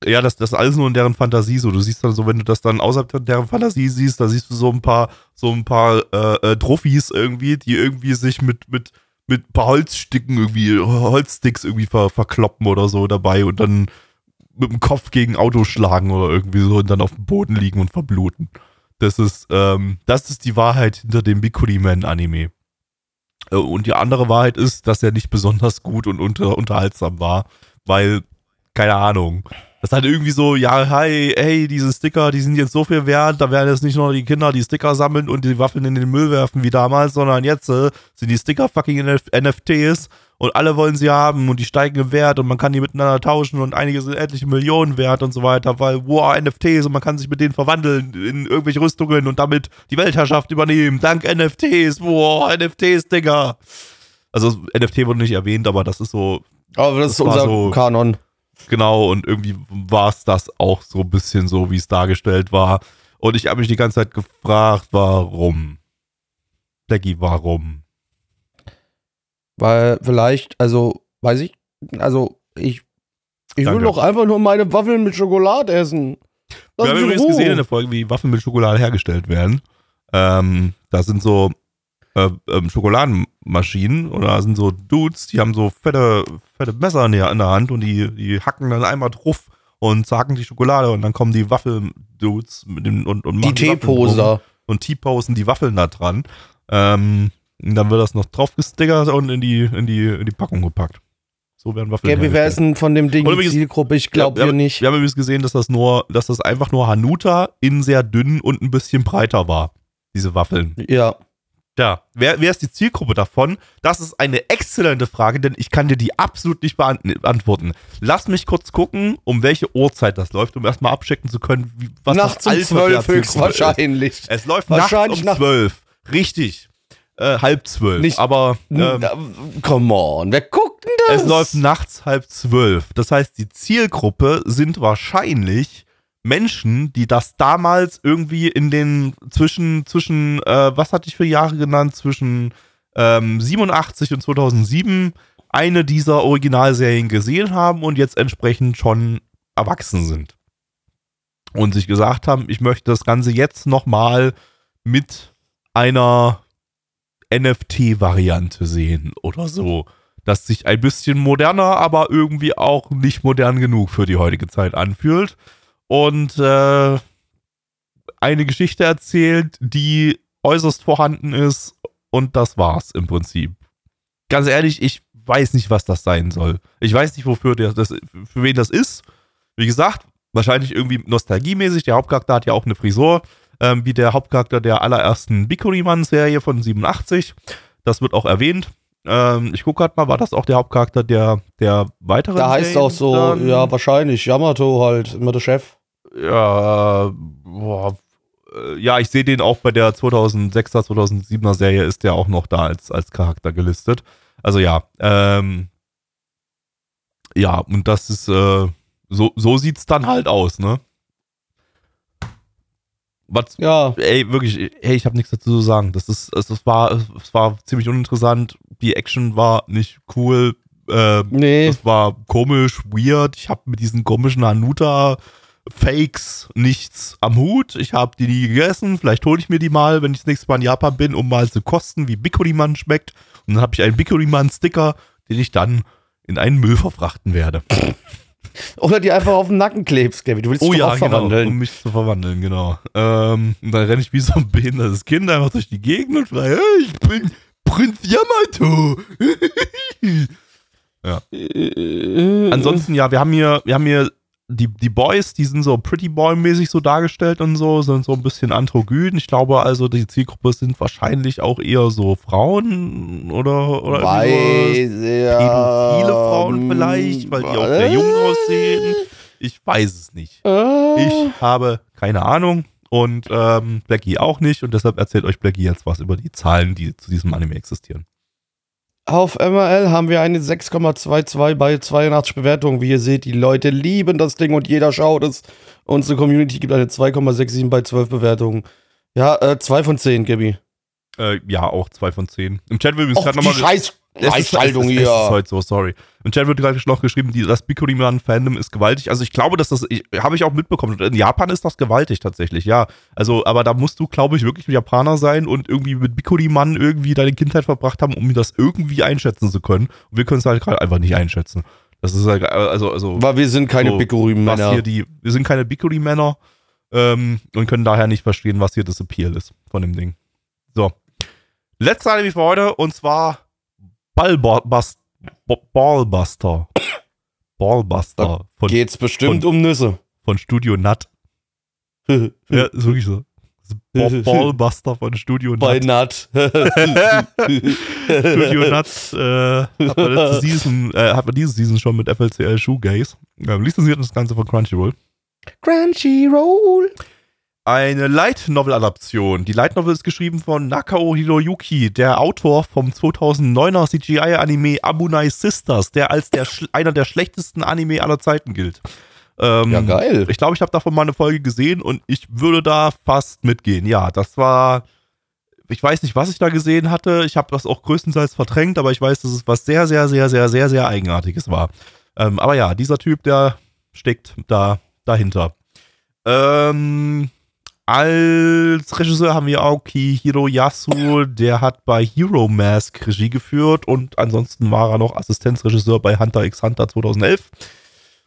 ja, das, das ist alles nur in deren Fantasie so. Du siehst dann so, wenn du das dann außerhalb deren Fantasie siehst, da siehst du so ein paar, so ein paar äh, äh, Trophys irgendwie, die irgendwie sich mit, mit, mit ein paar Holzstücken irgendwie, Holzsticks irgendwie ver, verkloppen oder so dabei und dann mit dem Kopf gegen Auto schlagen oder irgendwie so und dann auf dem Boden liegen und verbluten. Das ist, ähm, das ist die Wahrheit hinter dem Bikuri Man Anime. Äh, Und die andere Wahrheit ist, dass er nicht besonders gut und unter, unterhaltsam war, weil, keine Ahnung, das hat irgendwie so, ja, hi, hey, diese Sticker, die sind jetzt so viel wert, da werden jetzt nicht nur die Kinder die Sticker sammeln und die Waffeln in den Müll werfen wie damals, sondern jetzt äh, sind die Sticker fucking NF NFTs und alle wollen sie haben und die steigen im Wert und man kann die miteinander tauschen und einige sind etliche Millionen wert und so weiter, weil, wow, NFTs und man kann sich mit denen verwandeln in irgendwelche Rüstungen und damit die Weltherrschaft übernehmen, dank NFTs, wow, NFTs, Digga. Also NFT wurde nicht erwähnt, aber das ist so, Aber das, Das ist unser so- Kanon. Genau, und irgendwie war es das auch so ein bisschen so, wie es dargestellt war. Und ich habe mich die ganze Zeit gefragt, warum? Blackie, warum? Weil vielleicht, also, weiß ich, also ich, ich will doch einfach nur meine Waffeln mit Schokolade essen. Lass Wir haben übrigens Ruhe. gesehen in der Folge, wie Waffen mit Schokolade hergestellt werden. Ähm, da sind so äh, ähm, Schokoladenmaschinen oder da sind so Dudes, die haben so fette, fette Messer in der, in der Hand und die, die hacken dann einmal drauf und zacken die Schokolade und dann kommen die Waffeldudes mit dem und, und Die. Teeposer. und T-Posen die Waffeln da dran. Ähm, und dann wird das noch drauf gestickert und in die, in die, in die Packung gepackt. So werden Waffeln Gabby, wer ist denn von dem Ding Und die Zielgruppe? Ich glaube Ja, wir nicht. Wir haben übrigens gesehen, dass das nur, dass das einfach nur Hanuta in sehr dünn und ein bisschen breiter war. Diese Waffeln. Ja. Ja, wer, wer ist die Zielgruppe davon? Das ist eine exzellente Frage, denn ich kann dir die absolut nicht beant- beantworten. Lass mich kurz gucken, um welche Uhrzeit das läuft, um erstmal abchecken zu können, wie, was Nachts das um zwölf Zielgruppe ist. höchstwahrscheinlich. Es läuft Wahrscheinlich nachts um nach- zwölf. Richtig. äh, halb zwölf. Nicht- aber Ähm, Come on, wer guckt denn das? es läuft nachts halb zwölf. Das heißt, die Zielgruppe sind wahrscheinlich Menschen, die das damals irgendwie in den zwischen, zwischen, äh, was hatte ich für Jahre genannt, zwischen ähm, 87 und 2007 eine dieser Originalserien gesehen haben und jetzt entsprechend schon erwachsen sind. Und sich gesagt haben, ich möchte das Ganze jetzt nochmal mit einer NFT-Variante sehen oder so. Das sich ein bisschen moderner, aber irgendwie auch nicht modern genug für die heutige Zeit anfühlt. Und äh, eine Geschichte erzählt, die äußerst vorhanden ist. Und das war's im Prinzip. Ganz ehrlich, ich weiß nicht, was das sein soll. Ich weiß nicht, wofür der, das, für wen das ist. Wie gesagt, wahrscheinlich irgendwie nostalgiemäßig. Der Hauptcharakter hat ja auch eine Frisur, ähm, wie der Hauptcharakter der allerersten Bikuriman-Serie von 87. Das wird auch erwähnt. Ähm, ich gucke gerade mal, war das auch der Hauptcharakter der, der weiteren Da heißt Serien auch so, dann? ja, wahrscheinlich, Yamato halt, immer der Chef. Ja, boah, äh, ja, ich sehe den auch bei der 2006er, 2007er Serie ist der auch noch da als, als Charakter gelistet. Also ja, ähm, ja, und das ist, äh, so, so sieht's dann halt aus, ne? Was, Ja, ey, wirklich, ey, ich habe nichts dazu zu sagen. Das ist, es, es war, es war ziemlich uninteressant. Die Action war nicht cool. Äh, nee. das war komisch, weird. Ich habe mit diesen komischen Hanuta-Fakes nichts am Hut. Ich habe die nie gegessen. Vielleicht hole ich mir die mal, wenn ich das nächste Mal in Japan bin, um mal zu kosten, wie Bikuriman schmeckt. Und dann habe ich einen Bikuriman-Sticker, den ich dann in einen Müll verfrachten werde. Oder die einfach auf den Nacken klebst, Gabby. Du willst dich doch auch verwandeln. um mich zu verwandeln, genau. Ähm, und dann renne ich wie so ein behindertes Kind einfach durch die Gegend und schreie, hey, ich bin Prinz Yamato. Äh, Ansonsten, ja, wir haben hier, wir haben hier die, die Boys, die sind so Pretty Boy-mäßig so dargestellt und so, sind so ein bisschen androgyn. Ich glaube also, die Zielgruppe sind wahrscheinlich auch eher so Frauen oder, oder. Weiß, ja. Pädophile Frauen vielleicht, weil die auch sehr jung aussehen. Ich weiß es nicht. Äh, Ich habe keine Ahnung und ähm, Blackie auch nicht und deshalb erzählt euch Blackie jetzt was über die Zahlen, die zu diesem Anime existieren. Auf MRL haben wir eine 6,22 bei 82 Bewertungen. Wie ihr seht, die Leute lieben das Ding und jeder schaut es. Unsere Community gibt eine 2,67 bei 12 Bewertungen. Ja, äh, 2 von 10, Gabby. Äh, ja, auch zwei von zehn. Im Chat wird übrigens gerade nochmal. scheiß Ist, hier. Es ist heute so, sorry. Im Chat wird gerade noch geschrieben, die, das Bikuriman-Fandom ist gewaltig. Also ich glaube, dass das, habe ich auch mitbekommen. In Japan ist das gewaltig tatsächlich, ja. Also, aber da musst du, glaube ich, wirklich ein Japaner sein und irgendwie mit Bikuriman irgendwie deine Kindheit verbracht haben, um das irgendwie einschätzen zu können. Und wir können es halt gerade einfach nicht einschätzen. Das ist halt, also, also Weil wir sind keine So, Bikuri-Männer. wir sind keine Bikuri-Männer ähm, und können daher nicht verstehen, was hier das Appeal ist von dem Ding. So. Letzte Anime für heute und zwar Ballbust, Ballbuster. Ballbuster von, Geht's bestimmt von- um Nüsse. von Studio Nut. Ja, so. Ist Ball- Ballbuster von Studio Bei Nut. Nut. Studio Nuts äh, hat, man letzte Season, äh, hat man diese Season schon mit FLCL Shoegaze. Ähm, lizenziert das Ganze von Crunchyroll. Crunchyroll. Eine Light Novel Adaption. Die Light Novel ist geschrieben von Nakao Hiroyuki, der Autor vom 2009er CGI Anime Abunai Sisters, der als der einer der schlechtesten Anime aller Zeiten gilt. Ähm, Ja, geil. Ich glaube, ich habe davon mal eine Folge gesehen und ich würde da fast mitgehen. Ja, das war. Ich weiß nicht, was ich da gesehen hatte. Ich habe das auch größtenteils verdrängt, aber ich weiß, dass es was sehr, sehr, sehr, sehr, sehr, sehr Eigenartiges war. Ähm, aber ja, dieser Typ, der steckt da dahinter. Ähm, als Regisseur haben wir Aoki Hiroyasu, der hat bei Hero Mask Regie geführt und ansonsten war er noch Assistenzregisseur bei Hunter x Hunter 2011.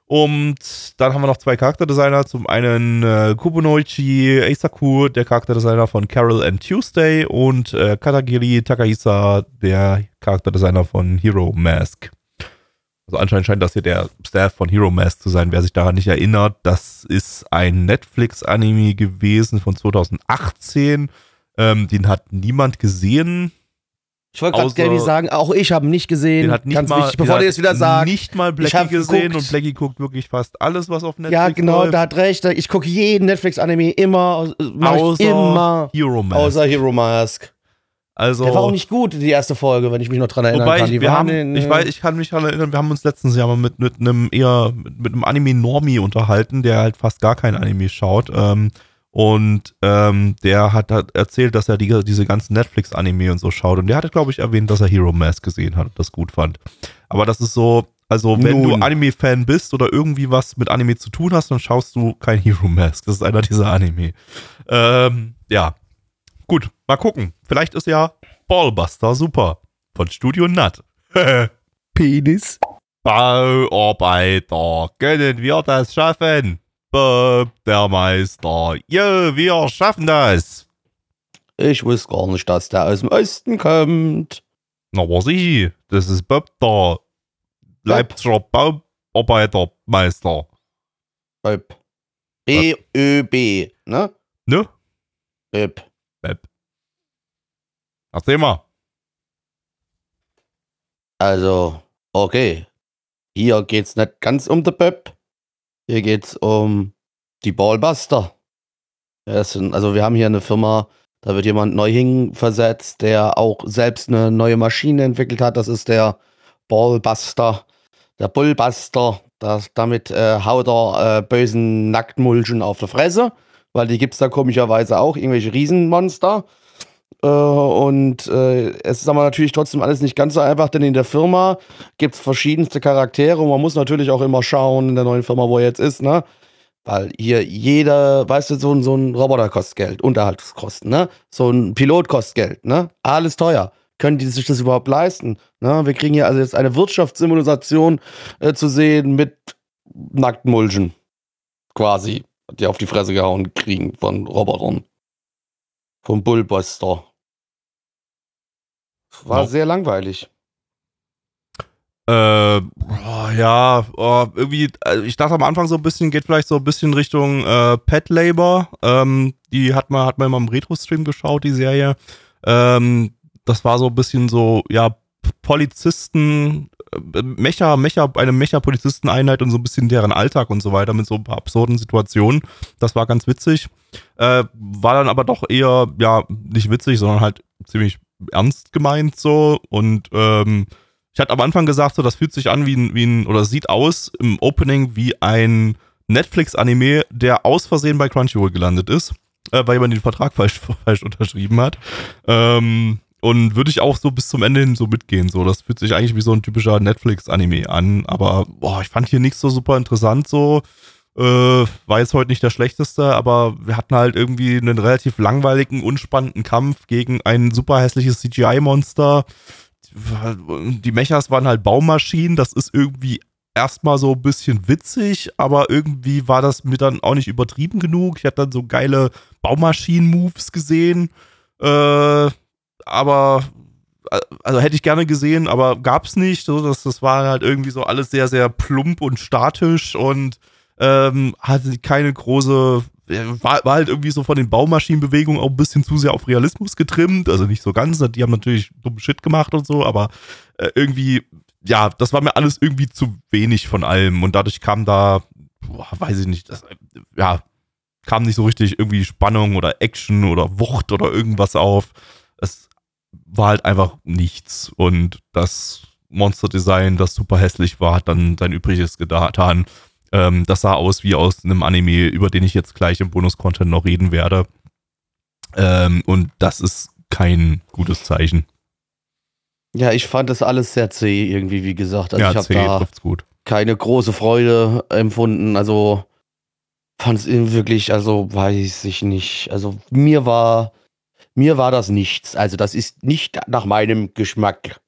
Und dann haben wir noch zwei Charakterdesigner. Zum einen äh, Kubonoichi Eisaku, der Charakterdesigner von Carol and Tuesday und äh, Katagiri Takahisa, der Charakterdesigner von Hero Mask. Also anscheinend scheint das hier der Staff von Hero Mask zu sein. Wer sich daran nicht erinnert, das ist ein Netflix-Anime gewesen von 2018. Ähm, den hat niemand gesehen. Ich wollte gerade Gabby sagen, auch ich habe nicht gesehen. Den hat nicht Ganz mal, wichtig, bevor hat jetzt wieder sagst. Nicht mal Ich Blackie gesehen geguckt. und Blackie guckt wirklich fast alles, was auf Netflix Ja, genau, läuft. da hat recht. Ich gucke jeden Netflix-Anime immer, äh, Außer immer, Hero Mask. außer Hero Mask. Also, Der war auch nicht gut, die erste Folge, wenn ich mich noch dran erinnern Wobei kann. ich, Die wir waren haben, ich weiß, ich kann mich daran erinnern, wir haben uns letztens ja mal mit, mit einem eher, mit, einem Anime-Normie unterhalten, der halt fast gar kein Anime schaut. Ähm, und ähm, der hat, hat erzählt, dass er die, diese ganzen Netflix-Anime und so schaut. Und der hatte, glaube ich, erwähnt, dass er Hero Mask gesehen hat und das gut fand. Aber das ist so, also wenn Nun. du Anime-Fan bist oder irgendwie was mit Anime zu tun hast, dann schaust du kein Hero Mask. Das ist einer dieser Anime. Ähm, ja. Gut, mal gucken. Vielleicht ist ja Ballbuster super. Von Studio Nut. Penis. Bauarbeiter, können wir das schaffen? Bob, der Meister. Jo, wir schaffen das. Ich wusste gar nicht, dass der aus dem Osten kommt. Na, was ich? Das ist Bob, der Leipziger Bauarbeitermeister. Öp. B-Ö-B, ne? Ne? Bob. Erzähl mal. Also, okay. Hier geht's nicht ganz um den Böb. Hier geht's um die Ballbuster. Sind, also wir haben hier eine Firma, da wird jemand neu hinversetzt, der auch selbst eine neue Maschine entwickelt hat. Das ist der Ballbuster, der Bullbuster. Das, damit äh, haut er äh, bösen Nacktmulchen auf der Fresse, weil die gibt's da komischerweise auch, irgendwelche Riesenmonster. Äh, und äh, es ist aber natürlich trotzdem alles nicht ganz so einfach, denn in der Firma gibt es verschiedenste Charaktere und man muss natürlich auch immer schauen in der neuen Firma, wo er jetzt ist, ne? Weil hier jeder, weißt du, so, ein- so ein Roboter kostet Geld, Unterhaltskosten, ne? So ein Pilot kostet Geld, ne? Alles teuer. Können die sich das überhaupt leisten? Ne? Wir kriegen hier also jetzt eine Wirtschaftsimmunisation äh, zu sehen mit nackten Mulchen. Quasi. Die auf die Fresse gehauen kriegen von Robotern. Vom Bullbuster. War Ja. sehr langweilig. Äh, boah, ja, oh, irgendwie, also ich dachte am Anfang so ein bisschen, geht vielleicht so ein bisschen Richtung äh, Pet Labor. Ähm, die hat man, hat man immer im Retro-Stream geschaut, die Serie. Ähm, das war so ein bisschen so, ja, Polizisten, äh, Mecha, Mecha, eine Mecha-Polizisteneinheit und so ein bisschen deren Alltag und so weiter mit so ein paar absurden Situationen. Das war ganz witzig. Äh, war dann aber doch eher, ja, nicht witzig, sondern halt ziemlich ernst gemeint so und ähm, ich hatte am Anfang gesagt, so, das fühlt sich an wie ein, wie ein, oder sieht aus im Opening wie ein Netflix-Anime, der aus Versehen bei Crunchyroll gelandet ist, äh, weil jemand den Vertrag falsch, falsch unterschrieben hat. Ähm, und würde ich auch so bis zum Ende hin so mitgehen. So, das fühlt sich eigentlich wie so ein typischer Netflix-Anime an. Aber boah, ich fand hier nichts so super interessant. So äh, war jetzt heute nicht der schlechteste, aber wir hatten halt irgendwie einen relativ langweiligen, unspannenden Kampf gegen ein super hässliches CGI-Monster die Mechas waren halt Baumaschinen, das ist irgendwie erstmal so ein bisschen witzig, aber irgendwie war das mir dann auch nicht übertrieben genug. Ich hatte dann so geile Baumaschinen-Moves gesehen, äh, aber also hätte ich gerne gesehen, aber gab's nicht. So, das, das war halt irgendwie so alles sehr, sehr plump und statisch und ähm, hatte keine große, war, war halt irgendwie so von den Baumaschinenbewegungen auch ein bisschen zu sehr auf Realismus getrimmt. Also nicht so ganz, die haben natürlich dummen Shit gemacht und so, aber äh, irgendwie, ja, das war mir alles irgendwie zu wenig von allem und dadurch kam da, boah, weiß ich nicht, das, äh, ja, kam nicht so richtig irgendwie Spannung oder Action oder Wucht oder irgendwas auf. Es war halt einfach nichts und das Monster-Design, das super hässlich war, hat dann sein Übriges getan. Ähm, das sah aus wie aus einem Anime, über den ich jetzt gleich im Bonus-Content noch reden werde. Ähm, und das ist kein gutes Zeichen. Ja, ich fand das alles sehr zäh irgendwie, wie gesagt. Also ich ja, habe C da keine große Freude empfunden. Also fand es wirklich, also weiß ich nicht. Also mir war, mir war das nichts. Also das ist nicht nach meinem Geschmack.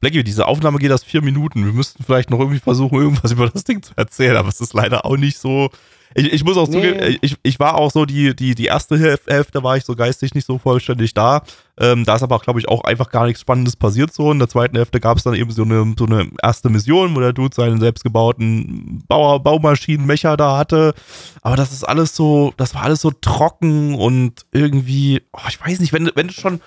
Blackie, diese Aufnahme geht erst vier Minuten. Wir müssten vielleicht noch irgendwie versuchen, irgendwas über das Ding zu erzählen, aber es ist leider auch nicht so. Ich, ich muss auch Nee. zugeben, ich, ich war auch so, die, die, die erste Hälf- Hälfte war ich so geistig nicht so vollständig da. Ähm, da ist aber, glaube ich, auch einfach gar nichts Spannendes passiert so. In der zweiten Hälfte gab es dann eben so eine, so eine erste Mission, wo der Dude seinen selbstgebauten Bauer, Baumaschinen-Mecher da hatte. Aber das ist alles so, das war alles so trocken und irgendwie, oh, ich weiß nicht, wenn, wenn du schon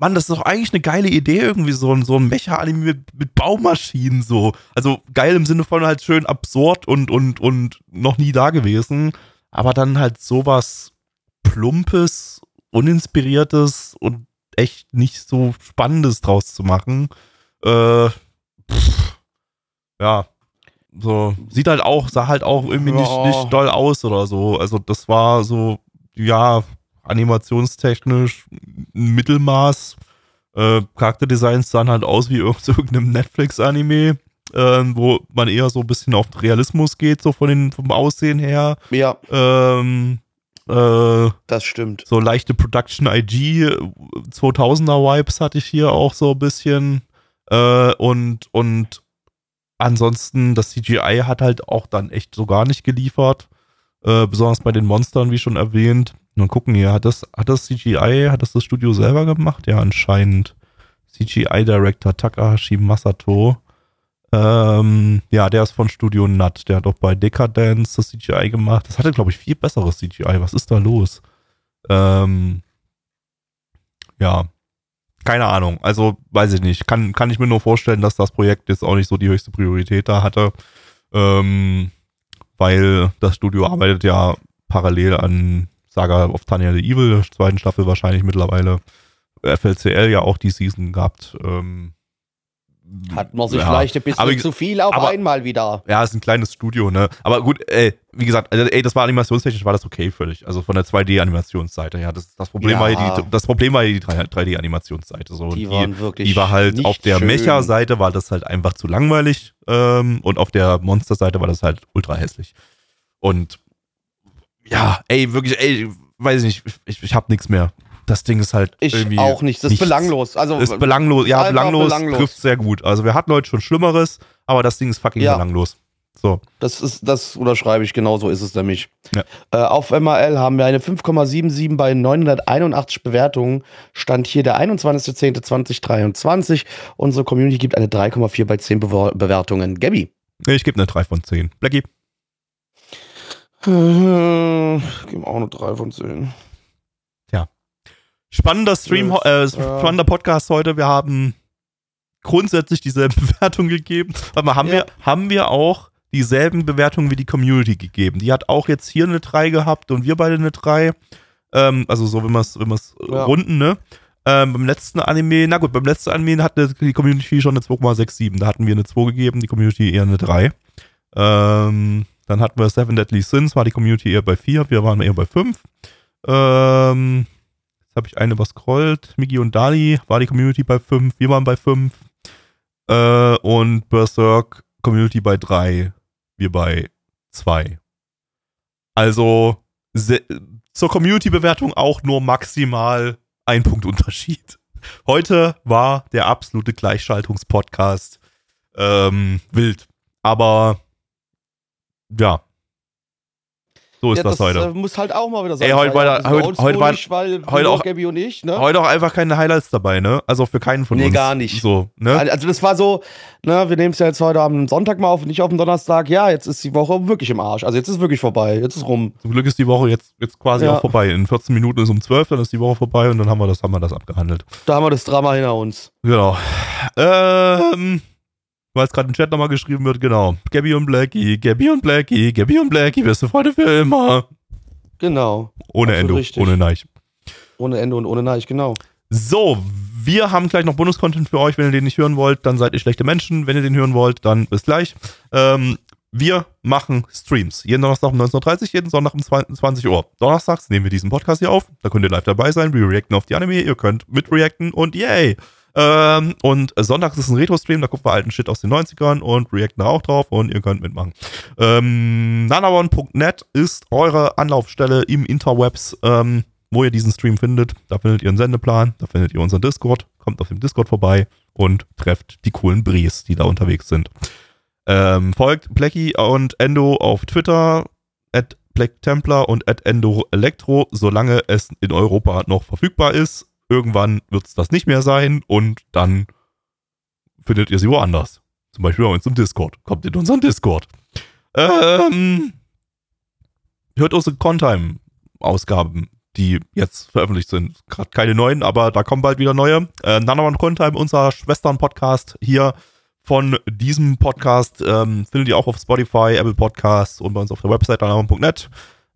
Mann, das ist doch eigentlich eine geile Idee, irgendwie so ein, so ein Mecha-Anime mit, mit Baumaschinen so. Also geil im Sinne von halt schön absurd und, und, und noch nie da gewesen. Aber dann halt sowas Plumpes uninspiriertes und echt nicht so spannendes draus zu machen. Äh, pff, ja, so sieht halt auch, sah halt auch irgendwie nicht, nicht doll aus oder so. Also das war so, ja, animationstechnisch ein Mittelmaß. Äh, Charakterdesigns sahen halt aus wie irgendeinem Netflix-Anime, äh, wo man eher so ein bisschen auf Realismus geht, so von den, vom Aussehen her. Ja, Ähm, äh, das stimmt. so leichte Production IG, äh, 2000er Vibes hatte ich hier auch so ein bisschen. Äh, und, und ansonsten, das CGI hat halt auch dann echt so gar nicht geliefert. Äh, besonders bei den Monstern, wie schon erwähnt. Nun gucken hier, hat das, hat das CGI, hat das das Studio selber gemacht? Ja, anscheinend. CGI-Director Takahashi Masato. Ähm, ja, der ist von Studio Nut. Der hat auch bei Decadence das CGI gemacht. Das hatte, glaube ich, viel besseres CGI. Was ist da los? Ähm, ja, keine Ahnung. Also, weiß ich nicht. Kann, kann ich mir nur vorstellen, dass das Projekt jetzt auch nicht so die höchste Priorität da hatte. Ähm, weil das Studio arbeitet ja parallel an Saga of Tanya the Evil, der zweiten Staffel wahrscheinlich mittlerweile. FLCL ja auch die Season gehabt. Ähm, Hat man sich ja. vielleicht ein bisschen Aber- zu viel auf aber- einmal wieder. Ja, ist ein kleines Studio, ne? Aber gut, ey, wie gesagt, also, ey, das war animationstechnisch war das okay völlig. Also von der 2D-Animationsseite, ja. Das, das Problem Ja. war ja die, das Problem war ja die 3D-Animationsseite. So. Und Die waren wirklich. die war halt auf der. Mecha-Seite war das halt einfach zu langweilig ähm, und auf der Monster-Seite war das halt ultra hässlich. Und ja, ey, wirklich, ey, weiß ich nicht, ich, ich hab nichts mehr. Das Ding ist halt Ich irgendwie auch nicht. Das ist nichts. belanglos. Also, ist belanglos. Ja, belanglos, belanglos. trifft sehr gut. Also wir hatten heute schon Schlimmeres, aber das Ding ist fucking Ja. belanglos. So. Das ist, das unterschreibe ich, genau so ist es nämlich. Ja. Äh, auf MRL haben wir eine 5,77 bei 981 Bewertungen. Stand hier der 21.10.2023. Unsere Community gibt eine 3,4 bei 10 Bewer Bewertungen. Gabby. Ich gebe eine 3 von 10. Blackie. Äh, geben auch eine 3 von 10. Spannender Stream, äh, Ja. spannender Podcast heute. Wir haben grundsätzlich dieselben Bewertungen gegeben. Warte mal, haben, Ja. wir, haben wir auch dieselben Bewertungen wie die Community gegeben? Die hat auch jetzt hier eine 3 gehabt und wir beide eine 3. Ähm, also so, wenn wir es wenn wir's Ja. runden, ne? Ähm, beim letzten Anime, na gut, beim letzten Anime hatte die Community schon eine 2,67. Da hatten wir eine 2 gegeben, die Community eher eine 3. Ähm, dann hatten wir Seven Deadly Sins, war die Community eher bei 4, wir waren eher bei 5. Ähm, jetzt habe ich eine überscrollt. Migi und Dali war die Community bei 5, wir waren bei 5. Äh, und Berserk Community bei 3, wir bei 2. Also zur Community-Bewertung auch nur maximal ein Punkt Unterschied. Heute war der absolute Gleichschaltungspodcast ähm, wild. Aber ja. So ist ja, das, heute. Äh, muss halt auch mal wieder sein. Ey, heute war da- heute- heute waren- weil heute auch- Gabby und ich, ne? Heute auch einfach keine Highlights dabei, ne? Also für keinen von Nee, uns. gar nicht. So, ne? Also das war so, ne, wir nehmen es ja jetzt heute am Sonntag mal auf und nicht auf den Donnerstag. Ja, jetzt ist die Woche wirklich im Arsch. Also jetzt ist wirklich vorbei. Jetzt ist rum. Zum Glück ist die Woche jetzt, jetzt quasi Ja. auch vorbei. In 14 Minuten ist um 12, dann ist die Woche vorbei und dann haben wir das, haben wir das abgehandelt. Da haben wir das Drama hinter uns. Genau. Ähm, es gerade im Chat nochmal geschrieben wird, genau. Gabby und Blackie, Gabby und Blackie, Gabby und Blackie, beste Freunde für immer. Genau. Ohne Endo, richtig. ohne Neich. Ohne Ende und ohne Neich, genau. So, wir haben gleich noch Bonus-Content für euch. Wenn ihr den nicht hören wollt, dann seid ihr schlechte Menschen. Wenn ihr den hören wollt, dann bis gleich. Ähm, wir machen Streams. Jeden Donnerstag um 19.30 Uhr, jeden Sonntag um 20 Uhr. Donnerstags nehmen wir diesen Podcast hier auf. Da könnt ihr live dabei sein. Wir reacten auf die Anime. Ihr könnt mitreacten und yay. Ähm, und sonntags ist ein Retro-Stream. Da gucken wir alten Shit aus den 90ern und reacten da auch drauf und ihr könnt mitmachen. Ähm, nanawon.net ist eure Anlaufstelle im Interwebs. Ähm, wo ihr diesen Stream findet. Da findet ihr einen Sendeplan, da findet ihr unseren Discord, kommt auf dem Discord vorbei und trefft die coolen Bries, die da unterwegs sind. Ähm, folgt Blackie und Endo auf Twitter, at Black Templar und at Endo Elektro, solange es in Europa noch verfügbar ist. Irgendwann wird es das nicht mehr sein und dann findet ihr sie woanders. Zum Beispiel bei uns im Discord. Kommt in unseren Discord. Ähm, hört unsere Contime-Ausgaben, die jetzt veröffentlicht sind. Gerade keine neuen, aber da kommen bald wieder neue. Äh, Nana und Contime, unser Schwestern-Podcast hier von diesem Podcast, ähm, findet ihr auch auf Spotify, Apple Podcasts und bei uns auf der Website nanawan.net.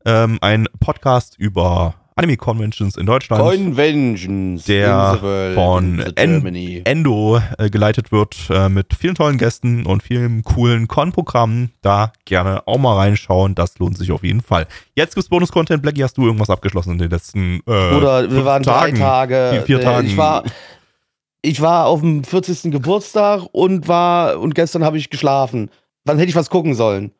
Ähm, ein Podcast über Anime-Conventions in Deutschland. Conventions Der world, von Germany. Endo äh, geleitet wird äh, mit vielen tollen Gästen und vielen coolen Con-Programmen. Da gerne auch mal reinschauen. Das lohnt sich auf jeden Fall. Jetzt gibt's Bonus-Content. Blackie, hast du irgendwas abgeschlossen in den letzten äh, Oder wir fünf waren Tagen? drei Tage. Vier, vier äh, Tagen. Ich war, ich war auf dem 40. Geburtstag und war und gestern habe ich geschlafen. Wann hätte ich was gucken sollen?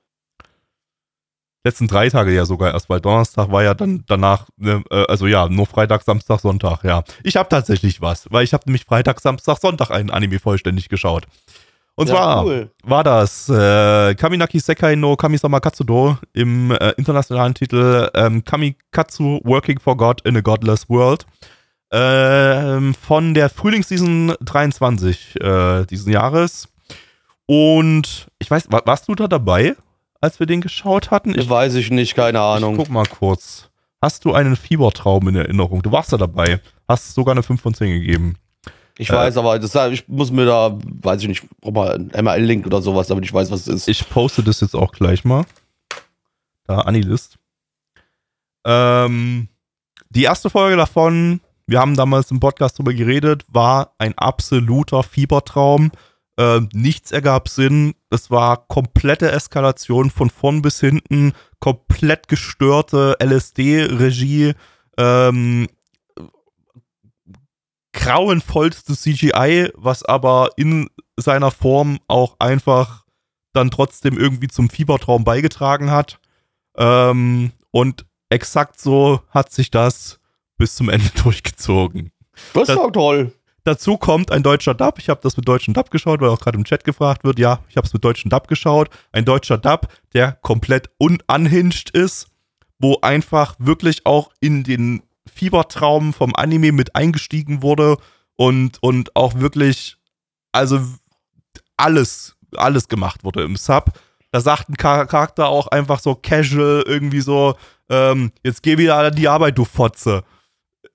Letzten drei Tage ja sogar erst, weil Donnerstag war ja dann danach, ne, äh, also ja, nur Freitag, Samstag, Sonntag, ja. Ich habe tatsächlich was, weil ich habe nämlich Freitag, Samstag, Sonntag einen Anime vollständig geschaut. Und Ja, zwar cool. war das äh, Kaminaki Sekai no Kamisama Katsudo im äh, internationalen Titel ähm, Kamikatsu Working for God in a Godless World ähm, von der Frühlingsseason 23 äh, diesen Jahres. Und ich weiß, wa- warst du da dabei, als wir den geschaut hatten? Ich Weiß ich nicht, keine ich Ahnung. guck mal kurz. Hast du einen Fiebertraum in Erinnerung? Du warst da dabei. Hast sogar eine 5 von 10 gegeben. Ich Äh. weiß aber, das, ich muss mir da, weiß ich nicht, ich brauch mal einen ML-Link oder sowas, damit ich weiß, was es ist. Ich poste das jetzt auch gleich mal. Da, Anilist. Ähm, die erste Folge davon, wir haben damals im Podcast drüber geredet, war ein absoluter Fiebertraum. Ähm, nichts ergab Sinn. Es war komplette Eskalation von vorn bis hinten, komplett gestörte LSD-Regie, ähm, grauenvollstes CGI, was aber in seiner Form auch einfach dann trotzdem irgendwie zum Fiebertraum beigetragen hat. Ähm, und exakt so hat sich das bis zum Ende durchgezogen. Das das- ist doch toll. Dazu kommt ein deutscher Dub. Ich habe das mit deutschen Dub geschaut, weil auch gerade im Chat gefragt wird. Ja, ich habe es mit deutschen Dub geschaut. Ein deutscher Dub, der komplett unanhinged ist, wo einfach wirklich auch in den Fiebertraum vom Anime mit eingestiegen wurde und, und auch wirklich, also alles, alles gemacht wurde im Sub. Da sagt ein Char- Charakter auch einfach so casual, irgendwie so, ähm, jetzt geh wieder an die Arbeit, du Fotze.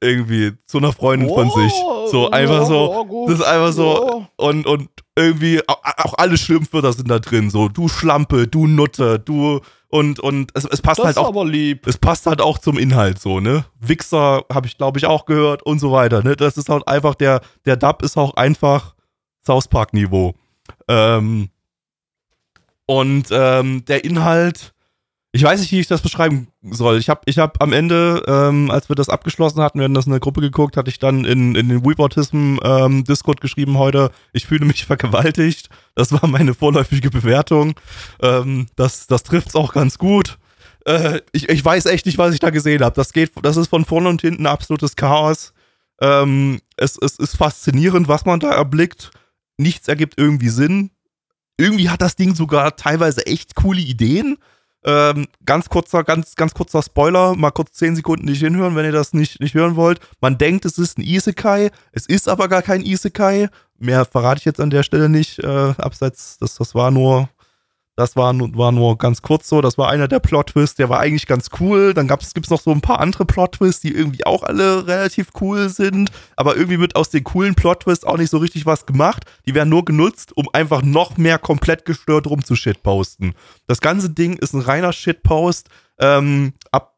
Irgendwie zu einer Freundin von sich. So einfach so, das ist einfach so, und, und irgendwie auch, auch alle Schimpfwörter sind da drin, so du Schlampe, du Nutte, du und und es, es passt Das halt ist auch aber lieb. es passt halt auch zum Inhalt so, ne? Wichser habe ich glaube ich auch gehört und so weiter, ne? Das ist halt einfach der der Dub ist auch einfach South Park Niveau. Ähm, und ähm, der Inhalt ich weiß nicht, wie ich das beschreiben soll. Ich habe ich hab am Ende, ähm, als wir das abgeschlossen hatten, wir haben das in der Gruppe geguckt, hatte ich dann in, in den Weebautism ähm, Discord geschrieben heute, ich fühle mich vergewaltigt. Das war meine vorläufige Bewertung. Ähm, das das trifft's auch ganz gut. Äh, ich, ich weiß echt nicht, was ich da gesehen habe. Das geht, das ist von vorne und hinten absolutes Chaos. Ähm, es, es ist faszinierend, was man da erblickt. Nichts ergibt irgendwie Sinn. Irgendwie hat das Ding sogar teilweise echt coole Ideen. Ähm, ganz kurzer, ganz, ganz kurzer Spoiler, mal kurz 10 Sekunden nicht hinhören, wenn ihr das nicht, nicht hören wollt. Man denkt, es ist ein Isekai, es ist aber gar kein Isekai. Mehr verrate ich jetzt an der Stelle nicht. Äh, abseits, das, das war nur, das war, nur- war nur ganz kurz so. Das war einer der Plot-Twists, der war eigentlich ganz cool. Dann gab's, gibt's noch so ein paar andere Plot-Twists, die irgendwie auch alle relativ cool sind. Aber irgendwie wird aus den coolen Plot-Twists auch nicht so richtig was gemacht. Die werden nur genutzt, um einfach noch mehr komplett gestört rum zu shitposten. Das ganze Ding ist ein reiner Shitpost. Ähm, ab,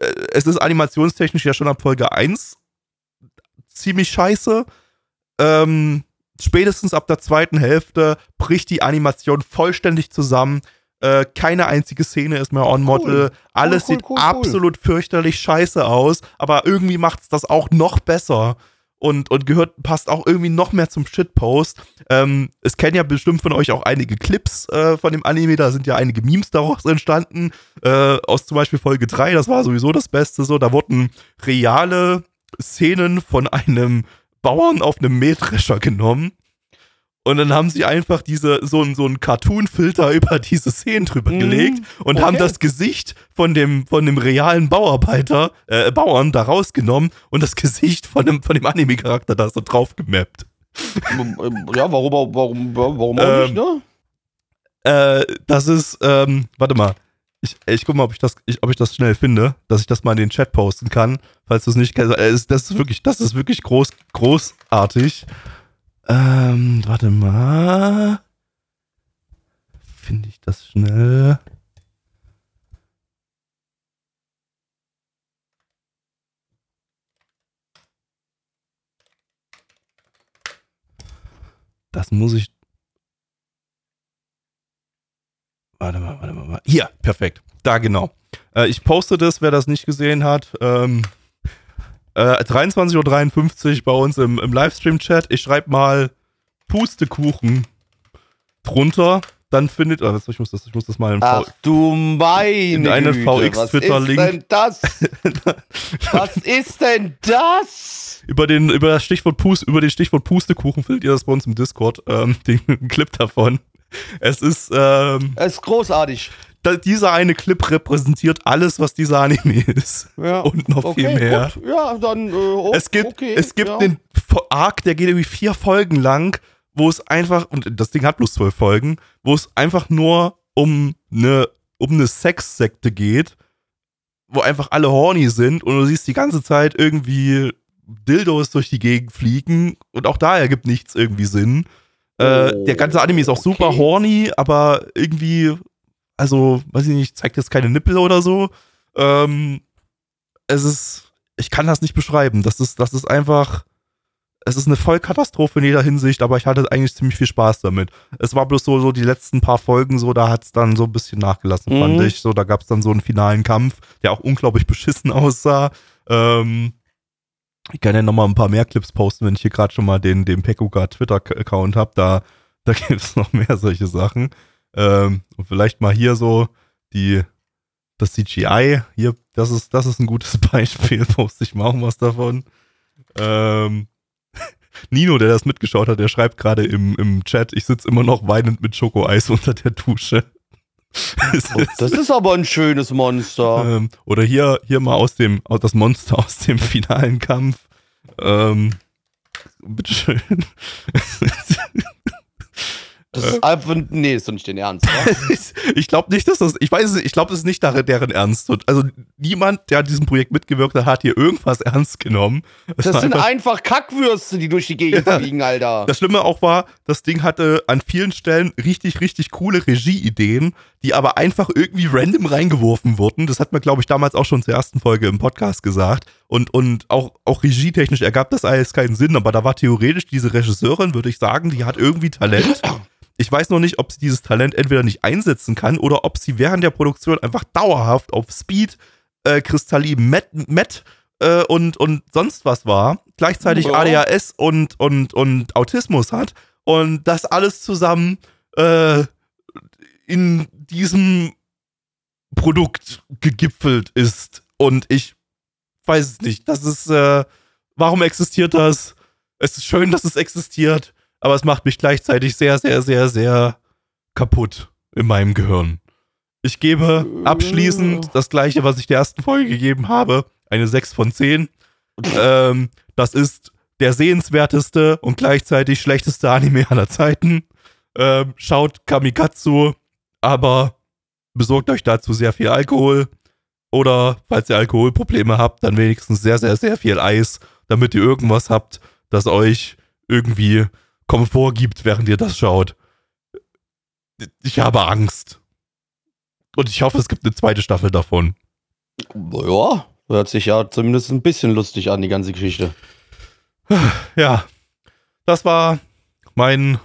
äh, es ist animationstechnisch ja schon ab Folge 1 ziemlich scheiße. Ähm, spätestens ab der zweiten Hälfte bricht die Animation vollständig zusammen. Äh, keine einzige Szene ist mehr on model. Alles cool, sieht cool, cool. absolut fürchterlich scheiße aus, aber irgendwie macht es das auch noch besser. Und, und gehört, passt auch irgendwie noch mehr zum Shitpost. Ähm, es kennen ja bestimmt von euch auch einige Clips äh, von dem Anime, da sind ja einige Memes daraus entstanden. Äh, aus zum Beispiel Folge 3, das war sowieso das Beste so. Da wurden reale Szenen von einem Bauern auf einem Mähdrescher genommen. Und dann haben sie einfach diese, so, ein- so einen Cartoon-Filter über diese Szenen drüber Mhm, gelegt und haben okay. das Gesicht von dem, von dem realen Bauarbeiter, äh, Bauern da rausgenommen und das Gesicht von dem, von dem Anime-Charakter da so drauf gemappt. Ja, warum, warum, warum auch nicht, Ähm, ne? Äh, das ist, ähm, warte mal ich, ich guck mal, ob ich, das, ich, ob ich das schnell finde, dass ich das mal in den Chat posten kann, falls du es nicht kennst. Äh, das ist wirklich, das ist wirklich groß, großartig. Ähm, warte mal. Finde ich das schnell? Das muss ich Warte mal, warte mal. warte. Hier, perfekt. Da genau. Äh, ich poste das, wer das nicht gesehen hat. Ähm, äh, 23.53 Uhr bei uns im, im Livestream-Chat. Ich schreibe mal Pustekuchen drunter. Dann findet. Oh, ich, muss das, ich muss das mal in Ach du meine in eine Güte, was VX-Twitter-Link. ist denn das? was ist denn das? über den über das Stichwort Pust, über den Stichwort Pustekuchen findet ihr das bei uns im Discord, ähm, den Clip davon. Es ist ähm, Es ist großartig. da, dieser eine Clip repräsentiert alles, was dieser Anime ist. Ja. Und noch okay, viel mehr. Gut. Ja, dann äh, oh, Es gibt, okay, es gibt ja. den Arc, der geht irgendwie vier Folgen lang, wo es einfach, und das Ding hat bloß zwölf Folgen, wo es einfach nur um eine, um eine Sexsekte geht, wo einfach alle horny sind und du siehst die ganze Zeit irgendwie Dildos durch die Gegend fliegen und auch da ergibt nichts irgendwie Sinn. Äh, Oh, der ganze Anime ist auch super okay. horny, aber irgendwie, also, weiß ich nicht, zeigt jetzt keine Nippel oder so. Ähm, es ist, ich kann das nicht beschreiben. Das ist, das ist einfach, es ist eine Vollkatastrophe in jeder Hinsicht, aber ich hatte eigentlich ziemlich viel Spaß damit. Es war bloß so, so die letzten paar Folgen so, da hat es dann so ein bisschen nachgelassen, Mhm. fand ich. So, da gab es dann so einen finalen Kampf, der auch unglaublich beschissen aussah. Ähm, ich kann ja nochmal ein paar mehr Clips posten, wenn ich hier gerade schon mal den, den Pekuga Twitter-Account habe. Da, da gibt es noch mehr solche Sachen. Ähm, und vielleicht mal hier so die, das CGI. Hier, das ist, das ist ein gutes Beispiel. Poste ich mal auch was davon. Ähm, Nino, der das mitgeschaut hat, der schreibt gerade im, im Chat, ich sitze immer noch weinend mit Schokoeis unter der Dusche. Oh, das ist aber ein schönes Monster. ähm, oder hier, hier mal aus dem, das Monster aus dem finalen Kampf. Ähm, bitteschön. Das ist einfach, nee, ist doch nicht den Ernst, ich glaube nicht, dass das, ich weiß es nicht, ich glaube, das ist nicht deren, Ernst. Und also niemand, der an diesem Projekt mitgewirkt hat, hat hier irgendwas ernst genommen. Das war sind einfach- einfach Kackwürste, die durch die Gegend Ja. fliegen, Alter. Das Schlimme auch war, das Ding hatte an vielen Stellen richtig, richtig coole Regieideen, die aber einfach irgendwie random reingeworfen wurden. Das hat man, glaube ich, damals auch schon zur ersten Folge im Podcast gesagt. Und, und auch, auch regietechnisch ergab das alles keinen Sinn, aber da war theoretisch diese Regisseurin, würde ich sagen, die hat irgendwie Talent. Ich weiß noch nicht, ob sie dieses Talent entweder nicht einsetzen kann oder ob sie während der Produktion einfach dauerhaft auf Speed, äh, Kristallin, Met, Met äh, und, und sonst was war. Gleichzeitig Ja. ADHS und, und, und Autismus hat. Und das alles zusammen äh, in diesem Produkt gegipfelt ist. Und ich weiß es nicht. Das ist, äh, warum existiert das? Es ist schön, dass es existiert, aber es macht mich gleichzeitig sehr, sehr, sehr, sehr kaputt in meinem Gehirn. Ich gebe abschließend das gleiche, was ich der ersten Folge gegeben habe. Eine 6 von 10. Ähm, das ist der sehenswerteste und gleichzeitig schlechteste Anime aller Zeiten. Ähm, schaut Kamikatsu, aber besorgt euch dazu sehr viel Alkohol. Oder falls ihr Alkoholprobleme habt, dann wenigstens sehr, sehr, sehr viel Eis, damit ihr irgendwas habt, das euch irgendwie Komfort gibt, während ihr das schaut. Ich habe Angst. Und ich hoffe, es gibt eine zweite Staffel davon. Ja, hört sich ja zumindest ein bisschen lustig an, die ganze Geschichte. Ja, das war mein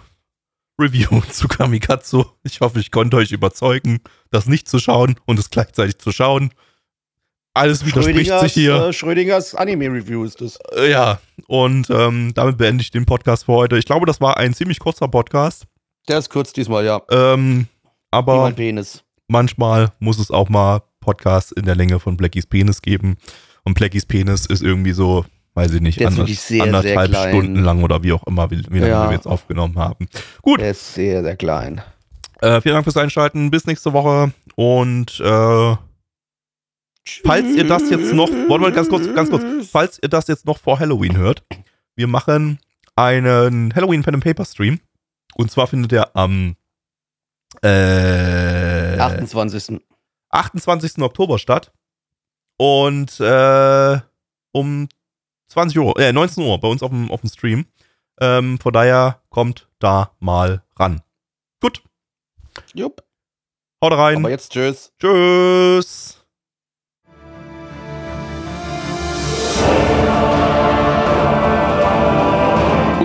Review zu Kamikatsu. Ich hoffe, ich konnte euch überzeugen, das nicht zu schauen und es gleichzeitig zu schauen. Alles widerspricht sich hier. Äh, Schrödingers Anime-Review ist das. Äh, ja, und ähm, damit beende ich den Podcast für heute. Ich glaube, das war ein ziemlich kurzer Podcast. Der ist kurz diesmal, ja. Ähm, Wie aber mein Penis. manchmal muss es auch mal Podcasts in der Länge von Blackies Penis geben. Und Blackies Penis ist irgendwie so, weiß ich nicht, Der ist ander- wirklich sehr, anderthalb sehr. Stunden lang oder wie auch immer, wie, wie lange Ja. wir jetzt aufgenommen haben. Gut, Der ist sehr, sehr klein. äh, vielen Dank fürs Einschalten. Bis nächste Woche. Und äh, falls ihr das jetzt noch, warte mal ganz kurz, ganz kurz, falls ihr das jetzt noch vor Halloween hört, wir machen einen Halloween Pen and Paper Stream. Und zwar findet er am äh, 28. 28. Oktober statt. Und äh, um 20 Uhr, äh, 19 Uhr bei uns auf dem, auf dem Stream. Ähm, von daher kommt da mal ran. Gut, Jupp. haut rein. Aber jetzt tschüss. Tschüss.